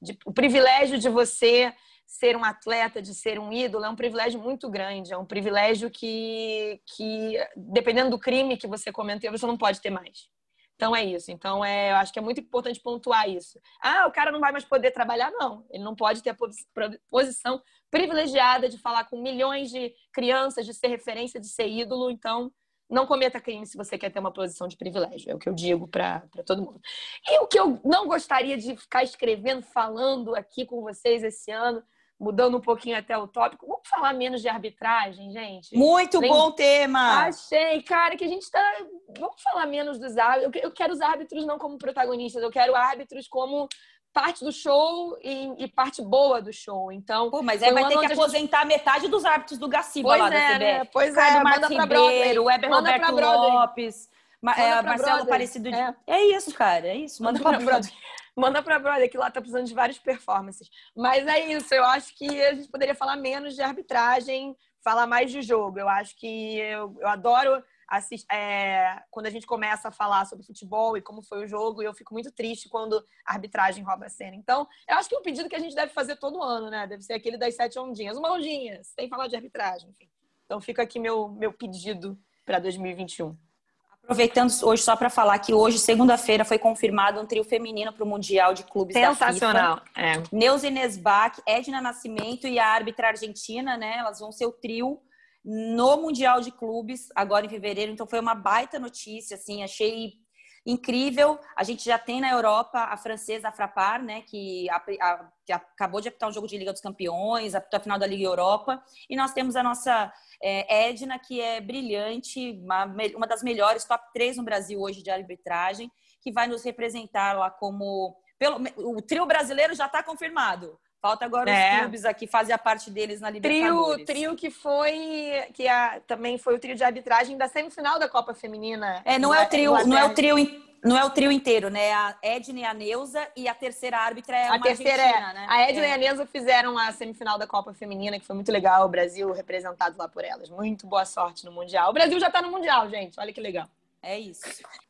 B: De, o privilégio de você ser um atleta, de ser um ídolo, é um privilégio muito grande. É um privilégio que, que dependendo do crime que você cometeu, você não pode ter mais. Então é isso. Então é, eu acho que é muito importante pontuar isso. Ah, o cara não vai mais poder trabalhar, não. Ele não pode ter a posição privilegiada de falar com milhões de crianças, de ser referência, de ser ídolo. Então não cometa crime se você quer ter uma posição de privilégio. É o que eu digo para todo mundo. E o que eu não gostaria de ficar escrevendo, falando aqui com vocês esse ano mudando um pouquinho até o tópico, vamos falar menos de arbitragem, gente?
A: Muito bom tema!
B: Achei, cara, que a gente tá. Vamos falar menos dos árbitros. Eu quero os árbitros não como protagonistas, eu quero árbitros como parte do show e, e parte boa do show. Então.
A: Pô, mas aí vai ter que aposentar gente... metade dos árbitros do Gaciba
B: pois
A: lá
B: é,
A: da
B: Né? Pois Ricardo
A: é, Marcos Ribeiro, Weber Roberto Lopes. É, Marcelo Aparecido. É. é isso, cara, é isso.
B: Manda, Manda pra Broadway. Manda pra Brother, que lá tá precisando de várias performances. Mas é isso, eu acho que a gente poderia falar menos de arbitragem, falar mais de jogo. Eu acho que eu, eu adoro assist, é, quando a gente começa a falar sobre futebol e como foi o jogo, e eu fico muito triste quando a arbitragem rouba a cena. Então, eu acho que é um pedido que a gente deve fazer todo ano, né? Deve ser aquele das sete ondinhas. Uma ondinha, sem falar de arbitragem, enfim. Então, fica aqui meu, meu pedido para 2021.
A: Aproveitando hoje só para falar que hoje, segunda-feira, foi confirmado um trio feminino para o Mundial de Clubes
B: Sensacional.
A: da FIFA. É. Neuza Inês Bach, Edna Nascimento e a árbitra argentina, né? Elas vão ser o trio no Mundial de Clubes, agora em fevereiro. Então foi uma baita notícia, assim, achei incrível. A gente já tem na Europa a francesa Frapar, né, que, a, a, que acabou de apitar um jogo de Liga dos Campeões, apitou a final da Liga Europa. E nós temos a nossa é, Edna, que é brilhante, uma, uma das melhores, top 3 no Brasil hoje de arbitragem, que vai nos representar lá como. Pelo, o trio brasileiro já está confirmado. Falta agora é. os clubes aqui fazer a parte deles na Libertadores.
B: Trio, trio que foi que a, também foi o trio de arbitragem da semifinal da Copa Feminina.
A: É, não é o trio, não é o trio não é o trio inteiro, né? A Edna e a Neuza e a terceira árbitra é a terceira é. Né?
B: A Edna é. e a Neuza fizeram a semifinal da Copa Feminina, que foi muito legal. O Brasil representado lá por elas. Muito boa sorte no Mundial. O Brasil já tá no Mundial, gente. Olha que legal.
A: É isso.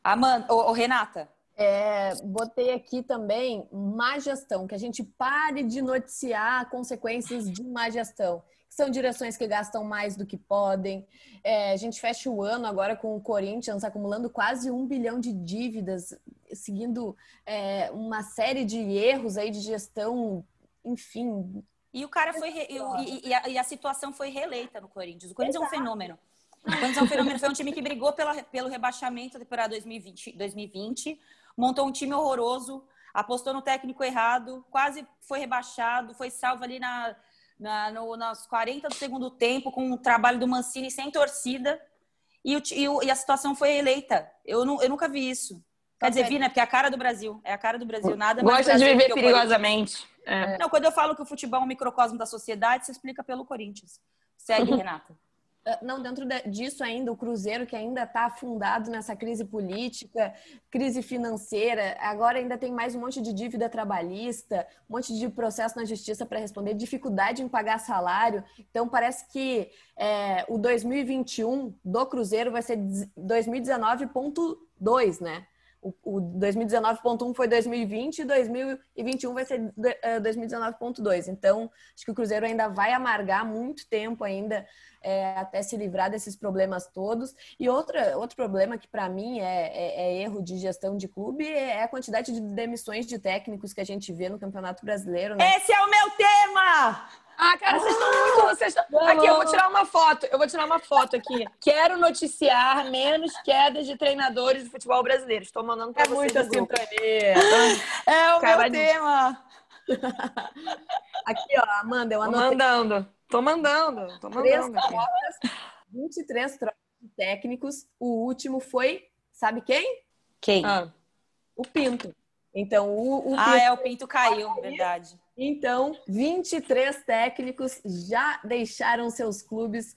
A: Amanda, ô, ô Renata.
C: É, botei aqui também má gestão, que a gente pare de noticiar consequências de má gestão. são direções que gastam mais do que podem. É, a gente fecha o ano agora com o Corinthians acumulando quase um bilhão de dívidas, seguindo é, uma série de erros aí de gestão, enfim.
A: E o cara foi. Re... E, e, a, e, a, situação foi reeleita no Corinthians. O Corinthians Exato. é um fenômeno. O Corinthians é um fenômeno. Foi um time que brigou pela, pelo rebaixamento da temporada 2020, 2020, montou um time horroroso, apostou no técnico errado, quase foi rebaixado, foi salvo ali na na, no, nas 40 do segundo tempo, com o trabalho do Mancini sem torcida, e, o, e, o, e a situação foi eleita. Eu, não, eu nunca vi isso. Quer dizer, vi, né? Porque é a cara do Brasil. É a cara do Brasil. Nada
B: mais. Gosta de viver perigosamente.
A: É. Não, quando eu falo que o futebol é um microcosmo da sociedade, se explica pelo Corinthians. Segue, Renata.
C: Ah, não, dentro disso ainda, o Cruzeiro, que ainda está afundado nessa crise política, crise financeira, agora ainda tem mais um monte de dívida trabalhista, um monte de processo na justiça para responder, dificuldade em pagar salário. Então, parece que é, o 2021 do Cruzeiro vai ser 2019,2, né? O, 2019.1 foi 2020 e 2021 vai ser 2019.2. Então, acho que o Cruzeiro ainda vai amargar muito tempo ainda é, até se livrar desses problemas todos. E outra, outro problema que para mim é, é, é, erro de gestão de clube é a quantidade de demissões de técnicos que a gente vê no Campeonato Brasileiro.
A: Né? Esse é o meu tema!
B: Ah, cara, vocês estão muito. Vocês estão... Aqui, eu vou tirar uma foto. Eu vou tirar uma foto aqui. Quero noticiar menos quedas de treinadores de futebol brasileiro. Estou mandando para é vocês.
C: É muita sintonia.
A: É o cara, meu tema.
C: Aqui, ó, Amanda, eu
B: anotei. Tô mandando. Tô mandando. Tô mandando.
C: Três trocas, 23 trocas de técnicos. O último foi, sabe quem?
A: Quem? Ah.
C: O Pinto. Então, o, o
A: Ah, Pinto é, o Pinto caiu, verdade.
C: Então, 23 técnicos já deixaram seus clubes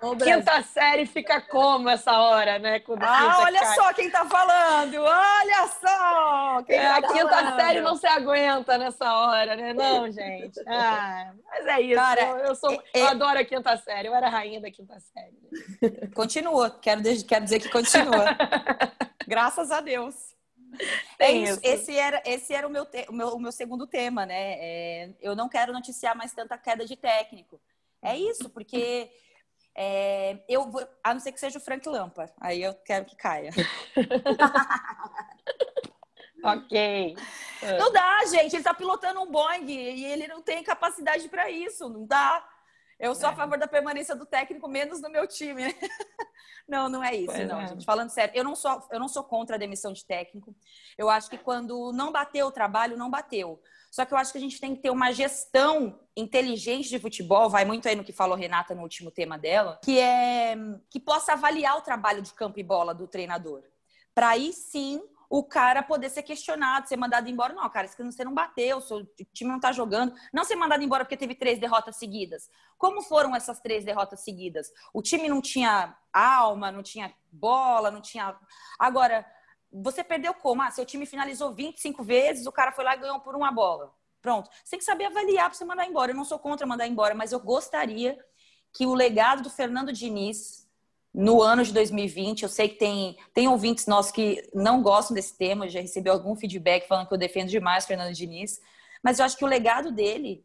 B: no Brasil. Quinta série fica como essa hora, né?
A: Quando ah, olha cai. só quem tá falando! Olha só!
B: Quem é, tá a quinta falando. série não se aguenta nessa hora, né? Não, gente. Ah, mas é isso. Cara, eu, sou, é, eu adoro a quinta série. Eu era rainha da quinta série.
A: Continua. Quero, quero dizer que continua. Graças a Deus. É isso. Esse era, esse era o, meu, te, o, meu, o meu segundo tema, né? É, eu não quero noticiar mais tanta queda de técnico. É isso, porque é, eu vou, a não ser que seja o Frank Lampa, aí eu quero que caia.
B: ok.
A: Não dá, gente. Ele tá pilotando um Boeing e ele não tem capacidade para isso. Não dá. Eu sou é. a favor da permanência do técnico, menos no meu time. Não, não é isso, pois não, é. gente. Falando sério, eu não, sou, eu não sou contra a demissão de técnico. Eu acho que quando não bateu o trabalho, não bateu. Só que eu acho que a gente tem que ter uma gestão inteligente de futebol, vai muito aí no que falou Renata no último tema dela, que é que possa avaliar o trabalho de campo e bola do treinador. Para aí sim o cara poder ser questionado, ser mandado embora. Não, cara, você não bateu, o time não tá jogando. Não ser mandado embora porque teve três derrotas seguidas. Como foram essas três derrotas seguidas? O time não tinha alma, não tinha bola, não tinha. Agora, você perdeu como? Ah, seu time finalizou 25 vezes, o cara foi lá e ganhou por uma bola. Pronto. Você tem que saber avaliar para você mandar embora. Eu não sou contra mandar embora, mas eu gostaria que o legado do Fernando Diniz no ano de 2020. Eu sei que tem, tem ouvintes nossos que não gostam desse tema, já recebi algum feedback falando que eu defendo demais Fernando Diniz, mas eu acho que o legado dele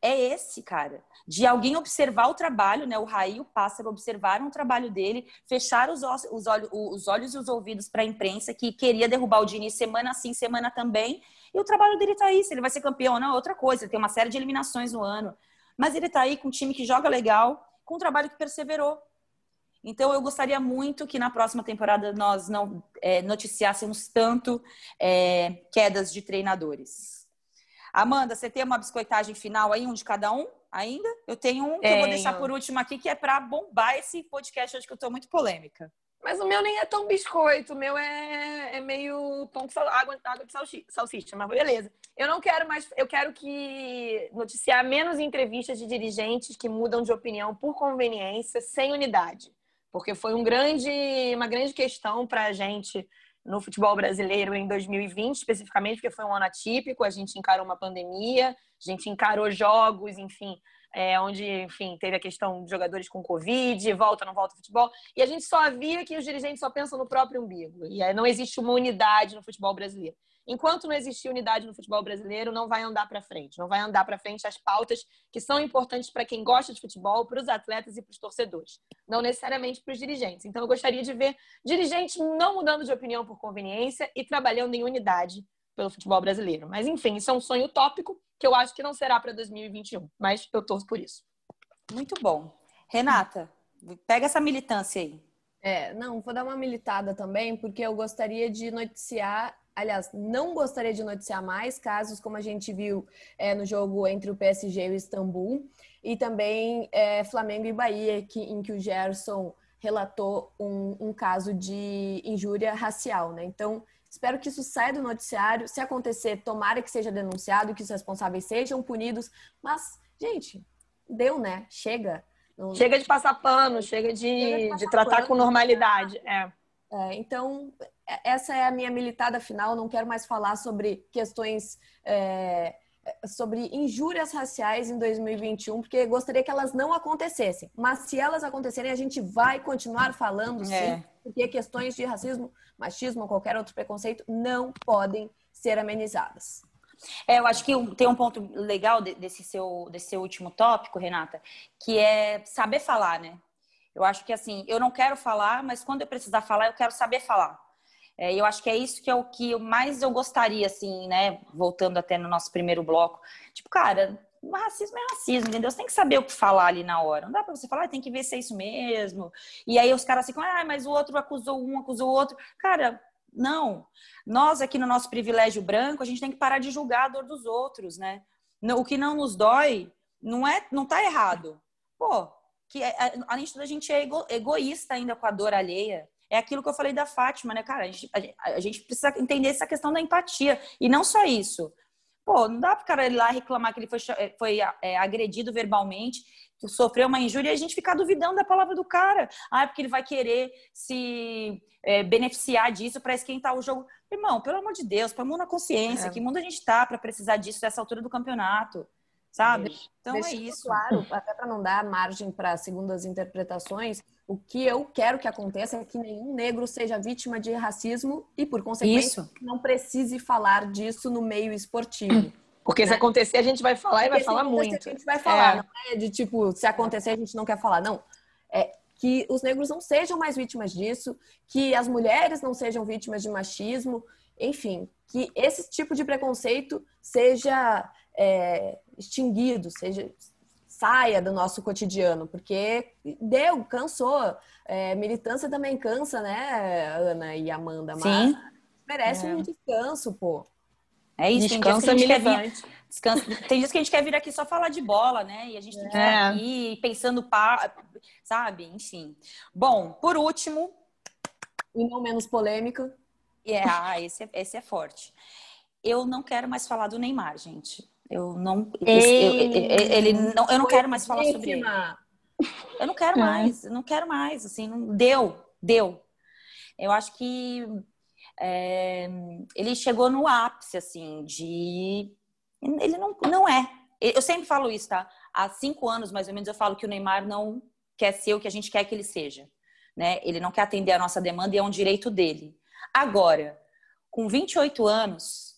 A: é esse, cara, de alguém observar o trabalho, né? O Raí o Pássaro observaram o trabalho dele, fecharam os, os, olhos, os olhos e os ouvidos para a imprensa que queria derrubar o Diniz semana sim, semana também, e o trabalho dele tá aí. Se ele vai ser campeão ou não, é outra coisa. Ele tem uma série de eliminações no ano, mas ele tá aí com um time que joga legal, com um trabalho que perseverou. Então, eu gostaria muito que na próxima temporada nós não é, noticiássemos tanto é, quedas de treinadores. Amanda, você tem uma biscoitagem final aí, um de cada um ainda? Eu tenho um que tenho. eu vou deixar por último aqui, que é para bombar esse podcast hoje, que eu estou muito polêmica.
B: Mas o meu nem é tão biscoito, o meu é, é meio pão com água, água de salsicha, mas beleza. Eu não quero mais, eu quero que noticiar menos entrevistas de dirigentes que mudam de opinião por conveniência, sem unidade porque foi um grande, uma grande questão para a gente no futebol brasileiro em 2020, especificamente, porque foi um ano atípico, a gente encarou uma pandemia, A gente encarou jogos, enfim, é, onde, enfim, teve a questão de jogadores com Covid, volta, não volta futebol, e a gente só via que os dirigentes só pensam no próprio umbigo, e não existe uma unidade no futebol brasileiro. Enquanto não existir unidade no futebol brasileiro, não vai andar para frente. Não vai andar para frente as pautas que são importantes para quem gosta de futebol, para os atletas e para os torcedores. Não necessariamente para os dirigentes. Então, eu gostaria de ver dirigentes não mudando de opinião por conveniência e trabalhando em unidade pelo futebol brasileiro. Mas, enfim, isso é um sonho utópico que eu acho que não será para 2021. Mas eu torço por isso.
A: Muito bom. Renata, pega essa militância aí.
C: É, não, vou dar uma militada também, porque eu gostaria de noticiar aliás, não gostaria de noticiar mais casos, como a gente viu é, no jogo entre o PSG e o Istambul, e também é, Flamengo e Bahia, que, em que o Gerson relatou um, um caso de injúria racial, né? Então, espero que isso saia do noticiário. Se acontecer, tomara que seja denunciado, que os responsáveis sejam punidos. Mas, gente, deu, né? Chega.
B: Não... Chega de passar pano, chega de, chega de, de tratar pano, com normalidade. É.
C: É, então, essa é a minha militada final. Não quero mais falar sobre questões. É, sobre injúrias raciais em 2021, porque gostaria que elas não acontecessem. Mas se elas acontecerem, a gente vai continuar falando, sim, é. porque questões de racismo, machismo ou qualquer outro preconceito não podem ser amenizadas.
A: É, eu acho que tem um ponto legal desse seu, desse seu último tópico, Renata, que é saber falar, né? Eu acho que assim, eu não quero falar, mas quando eu precisar falar, eu quero saber falar. É, eu acho que é isso que é o que mais eu gostaria, assim, né? Voltando até no nosso primeiro bloco. Tipo, cara, racismo é racismo, entendeu? Você tem que saber o que falar ali na hora. Não dá pra você falar, ah, tem que ver se é isso mesmo. E aí os caras ficam, ah, mas o outro acusou um, acusou o outro. Cara, não. Nós aqui no nosso privilégio branco, a gente tem que parar de julgar a dor dos outros, né? O que não nos dói não é, não tá errado. Pô, que além de tudo a gente é ego, egoísta ainda com a dor alheia. É aquilo que eu falei da Fátima, né, cara? A gente, a, gente precisa entender essa questão da empatia. E não só isso. Pô, não dá para o cara ir lá reclamar que ele foi, eh, foi é, agredido verbalmente, que sofreu uma injúria e a gente ficar duvidando da palavra do cara. Ah, é porque ele vai querer se é, beneficiar disso para esquentar o jogo. Irmão, pelo amor de Deus, põe a mão na consciência. É. Que mundo a gente tá para precisar disso nessa altura do campeonato? Sabe?
C: Então é isso. Claro, até para não dar margem para segundas interpretações, o que eu quero que aconteça é que nenhum negro seja vítima de racismo e, por consequência, isso. não precise falar disso no meio esportivo.
B: Porque né? se acontecer, a gente vai falar Porque e vai falar muito.
C: A gente vai falar, é. não é de tipo, se acontecer, a gente não quer falar. Não. É que os negros não sejam mais vítimas disso, que as mulheres não sejam vítimas de machismo, enfim, que esse tipo de preconceito seja é, extinguido, seja saia do nosso cotidiano, porque deu, cansou. É, militância também cansa, né, Ana e Amanda? Mas Sim. merece é. um descanso, pô.
A: É isso, Descansa tem dias, que a gente quer vir, descansa, tem dias que a gente quer vir aqui só falar de bola, né? E a gente tem que é. estar aqui pensando, pá, sabe? Enfim. Bom, por último.
C: E não menos polêmico.
A: É, ah, esse, é, esse é forte. Eu não quero mais falar do Neymar, gente. Eu não. Ei, eu, ele não, eu não quero mais falar sobre ele. Eu não quero mais, eu não quero mais. Assim, não, deu, deu. Eu acho que é, ele chegou no ápice, assim, de. Ele não, não é. Eu sempre falo isso, tá? Há cinco anos, mais ou menos, eu falo que o Neymar não quer ser o que a gente quer que ele seja. Né? Ele não quer atender a nossa demanda e é um direito dele. Agora, com 28 anos,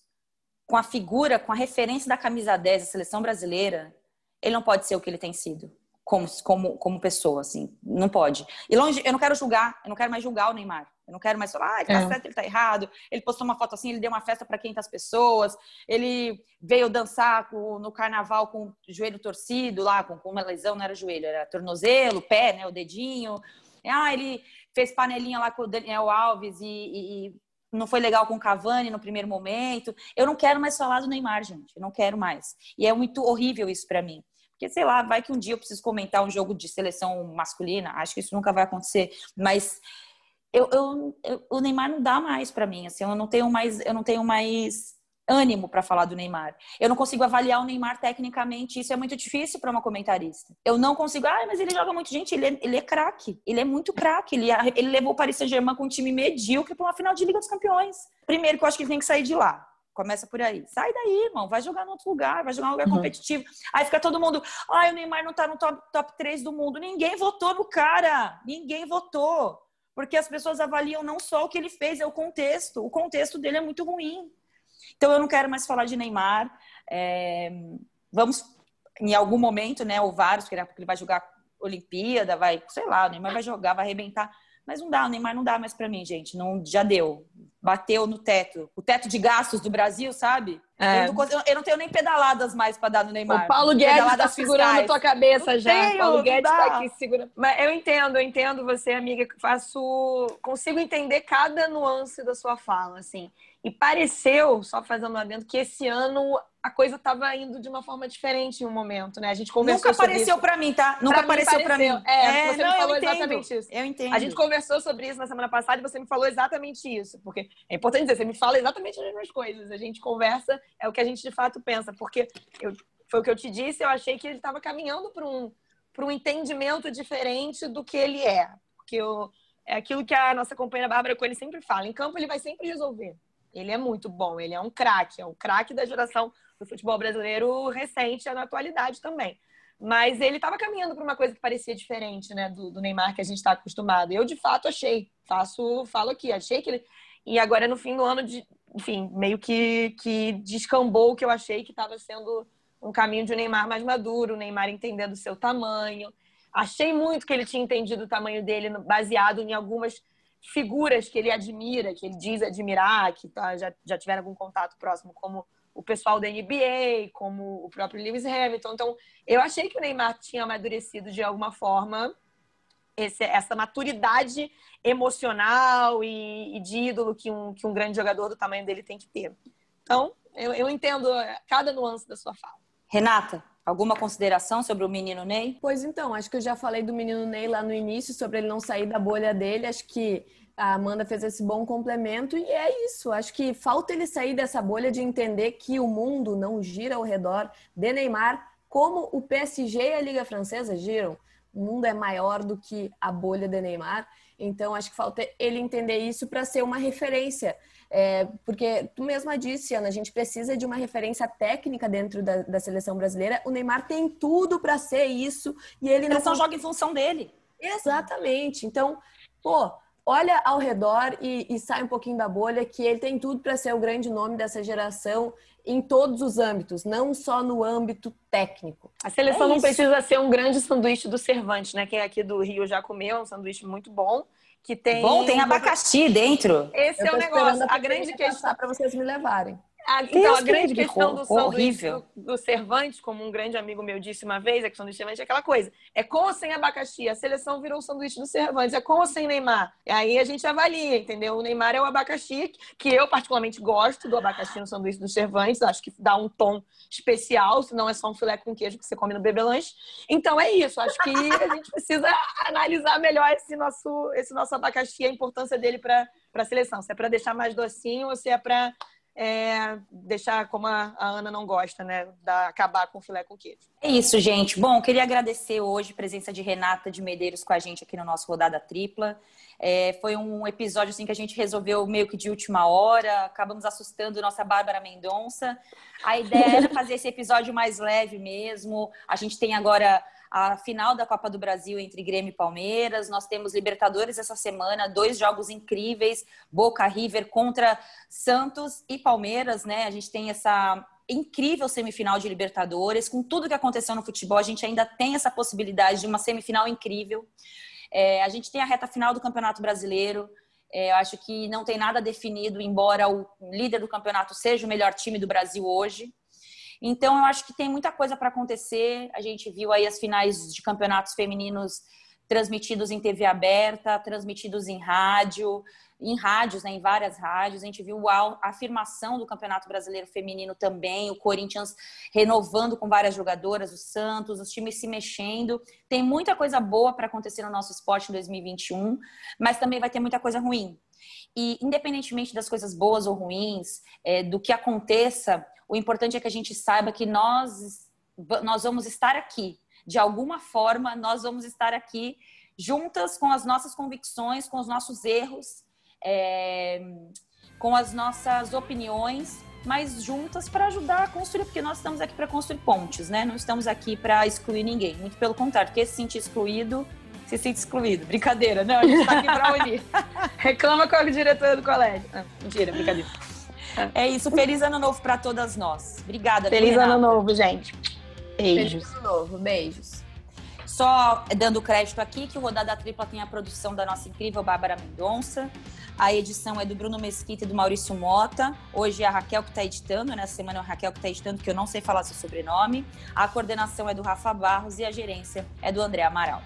A: com a figura, com a referência da camisa 10 da seleção brasileira, ele não pode ser o que ele tem sido como, como, como pessoa, assim. Não pode. E longe, eu não quero julgar, eu não quero mais julgar o Neymar. Eu não quero mais falar, ah, ele tá é. certo, ele tá errado. Ele postou uma foto assim, ele deu uma festa para 500 pessoas. Ele veio dançar com, no carnaval com o joelho torcido lá, com, com uma lesão, não era joelho, era tornozelo, pé, né, o dedinho. Ah, ele fez panelinha lá com o Daniel Alves e, e, e não foi legal com o Cavani no primeiro momento. Eu não quero mais falar do Neymar, gente. Eu não quero mais. E é muito horrível isso para mim. Porque, sei lá, vai que um dia eu preciso comentar um jogo de seleção masculina. Acho que isso nunca vai acontecer. Mas eu, eu, eu o Neymar não dá mais para mim. Assim, eu não tenho mais, eu não tenho mais ânimo para falar do Neymar. Eu não consigo avaliar o Neymar tecnicamente, isso é muito difícil para uma comentarista. Eu não consigo, ah, mas ele joga muito. Gente, ele é, ele é craque, ele é muito craque. Ele, ele levou o Paris Saint-Germain com um time medíocre para uma final de Liga dos Campeões. Primeiro que eu acho que ele tem que sair de lá. Começa por aí. Sai daí, irmão. Vai jogar em outro lugar, vai jogar em um lugar uhum. competitivo. Aí fica todo mundo. Ai, o Neymar não tá no top, top 3 do mundo. Ninguém votou no cara. Ninguém votou. Porque as pessoas avaliam não só o que ele fez, é o contexto. O contexto dele é muito ruim. Então eu não quero mais falar de Neymar. É... Vamos, em algum momento, né, ou vários, porque ele vai jogar Olimpíada, vai, sei lá, o Neymar vai jogar, vai arrebentar. Mas não dá, o Neymar não dá mais para mim, gente. Não, já deu. Bateu no teto. O teto de gastos do Brasil, sabe? É. Eu, não, eu, não, tenho nem pedaladas mais para dar no Neymar.
B: O Paulo Guedes está segurando a tua cabeça não já. Tenho, Paulo Guedes está aqui segurando. Mas eu entendo, eu entendo você, amiga, que faço. Consigo entender cada nuance da sua fala, assim. E pareceu, só fazendo lá dentro, que esse ano a coisa estava indo de uma forma diferente em um momento, né? A gente conversou
A: Nunca apareceu para mim, tá? Nunca pra apareceu para mim.
B: É, é, você não, me falou exatamente isso.
A: Eu entendo.
B: A gente conversou sobre isso na semana passada e você me falou exatamente isso, porque é importante dizer, você me fala exatamente as mesmas coisas. A gente conversa, é o que a gente de fato pensa, porque eu, foi o que eu te disse, eu achei que ele estava caminhando para um para um entendimento diferente do que ele é, porque eu, é aquilo que a nossa companheira Bárbara Coelho sempre fala, em campo ele vai sempre resolver. Ele é muito bom, ele é um craque, é um craque da geração do futebol brasileiro recente e na atualidade também. Mas ele estava caminhando para uma coisa que parecia diferente, né, do, do Neymar que a gente está acostumado. Eu de fato achei, faço, falo aqui, achei que ele e agora no fim do ano, de, enfim, meio que que descambou o que eu achei que estava sendo um caminho de um Neymar mais maduro, o Neymar entendendo o seu tamanho. Achei muito que ele tinha entendido o tamanho dele baseado em algumas figuras que ele admira, que ele diz admirar, que tá, já, já tiveram algum contato próximo, como o pessoal da NBA, como o próprio Lewis Hamilton. Então, eu achei que o Neymar tinha amadurecido de alguma forma esse, essa maturidade emocional e, e, de ídolo que um, que um grande jogador do tamanho dele tem que ter. Então, eu, eu entendo cada nuance da sua fala.
A: Renata, alguma consideração sobre o menino Ney?
C: Pois então, acho que eu já falei do menino Ney lá no início, sobre ele não sair da bolha dele. Acho que a Amanda fez esse bom complemento e é isso. Acho que falta ele sair dessa bolha de entender que o mundo não gira ao redor de Neymar como o PSG e a Liga Francesa giram. O mundo é maior do que a bolha de Neymar. Então, acho que falta ele entender isso para ser uma referência. É, porque tu mesma disse, Ana, a gente precisa de uma referência técnica dentro da, da seleção brasileira. O Neymar tem tudo para ser isso e ele
A: não. só joga em função dele.
C: Exatamente. Então, pô, olha ao redor e, e sai um pouquinho da bolha, que ele tem tudo para ser o grande nome dessa geração em todos os âmbitos, não só no âmbito técnico.
B: A seleção é não precisa ser um grande sanduíche do Cervantes, né? Quem aqui do Rio já comeu, é um sanduíche muito bom. Que tem.
A: Bom, tem abacaxi dentro.
B: Esse é o negócio. A grande questão.
C: para vocês me levarem.
B: A, então, a grande questão do sanduíche do, do Cervantes, como um grande amigo meu disse uma vez, é que o sanduíche Cervantes é aquela coisa. É com ou sem abacaxi. A seleção virou o sanduíche do Cervantes. É com ou sem Neymar. E aí a gente avalia, entendeu? O Neymar é o abacaxi, que eu particularmente gosto do abacaxi no sanduíche do Cervantes. Acho que dá um tom especial, se não é só um filé com queijo que você come no bebelanche. Então é isso. Acho que a gente precisa analisar melhor esse nosso, esse nosso abacaxi, a importância dele para a seleção. Se é para deixar mais docinho ou se é para é, deixar como a, a, Ana não gosta, né? Da, acabar com o filé com queijo.
A: É isso, gente. Bom, queria agradecer hoje a presença de Renata de Medeiros com a gente aqui no nosso Rodada Tripla. É, foi um episódio assim que a gente resolveu meio que de última hora, acabamos assustando nossa Bárbara Mendonça. A ideia era fazer esse episódio mais leve mesmo. A gente tem agora a final da Copa do Brasil entre Grêmio e Palmeiras. Nós temos Libertadores essa semana, dois jogos incríveis, Boca River contra Santos e Palmeiras, né? A gente tem essa incrível semifinal de Libertadores. Com tudo que aconteceu no futebol, a gente ainda tem essa possibilidade de uma semifinal incrível. É, a gente tem a reta final do Campeonato Brasileiro. É, eu acho que não tem nada definido, embora o líder do campeonato seja o melhor time do Brasil hoje. Então, eu acho que tem muita coisa para acontecer. A gente viu aí as finais de campeonatos femininos transmitidos em TV aberta, transmitidos em rádio, em rádios, né, em várias rádios. A gente viu a afirmação do Campeonato Brasileiro Feminino também, o Corinthians renovando com várias jogadoras, o Santos, os times se mexendo. Tem muita coisa boa para acontecer no nosso esporte em 2021, mas também vai ter muita coisa ruim. E independentemente das coisas boas ou ruins, é, do que aconteça, o importante é que a gente saiba que nós, nós vamos estar aqui. De alguma forma, nós vamos estar aqui juntas com as nossas convicções, com os nossos erros, é, com as nossas opiniões, mas juntas para ajudar a construir, porque nós estamos aqui para construir pontes, né? Não estamos aqui para excluir ninguém. Muito pelo contrário, porque se sentir excluído, se sente excluído. Brincadeira, não, a gente está aqui para unir.
B: Reclama com a diretora do colégio. Não, mentira, brincadeira.
A: É isso, feliz ano novo para todas nós. Obrigada.
B: Feliz ano novo, gente.
C: Beijos. Feliz ano novo, beijos.
A: Só dando crédito aqui que o Rodada Tripla tem a produção da nossa incrível Bárbara Mendonça. A edição é do Bruno Mesquita e do Maurício Mota. Hoje é a Raquel que está editando, nessa né? semana é a Raquel que está editando, que eu não sei falar seu sobrenome. A coordenação é do Rafa Barros e a gerência é do André Amaral.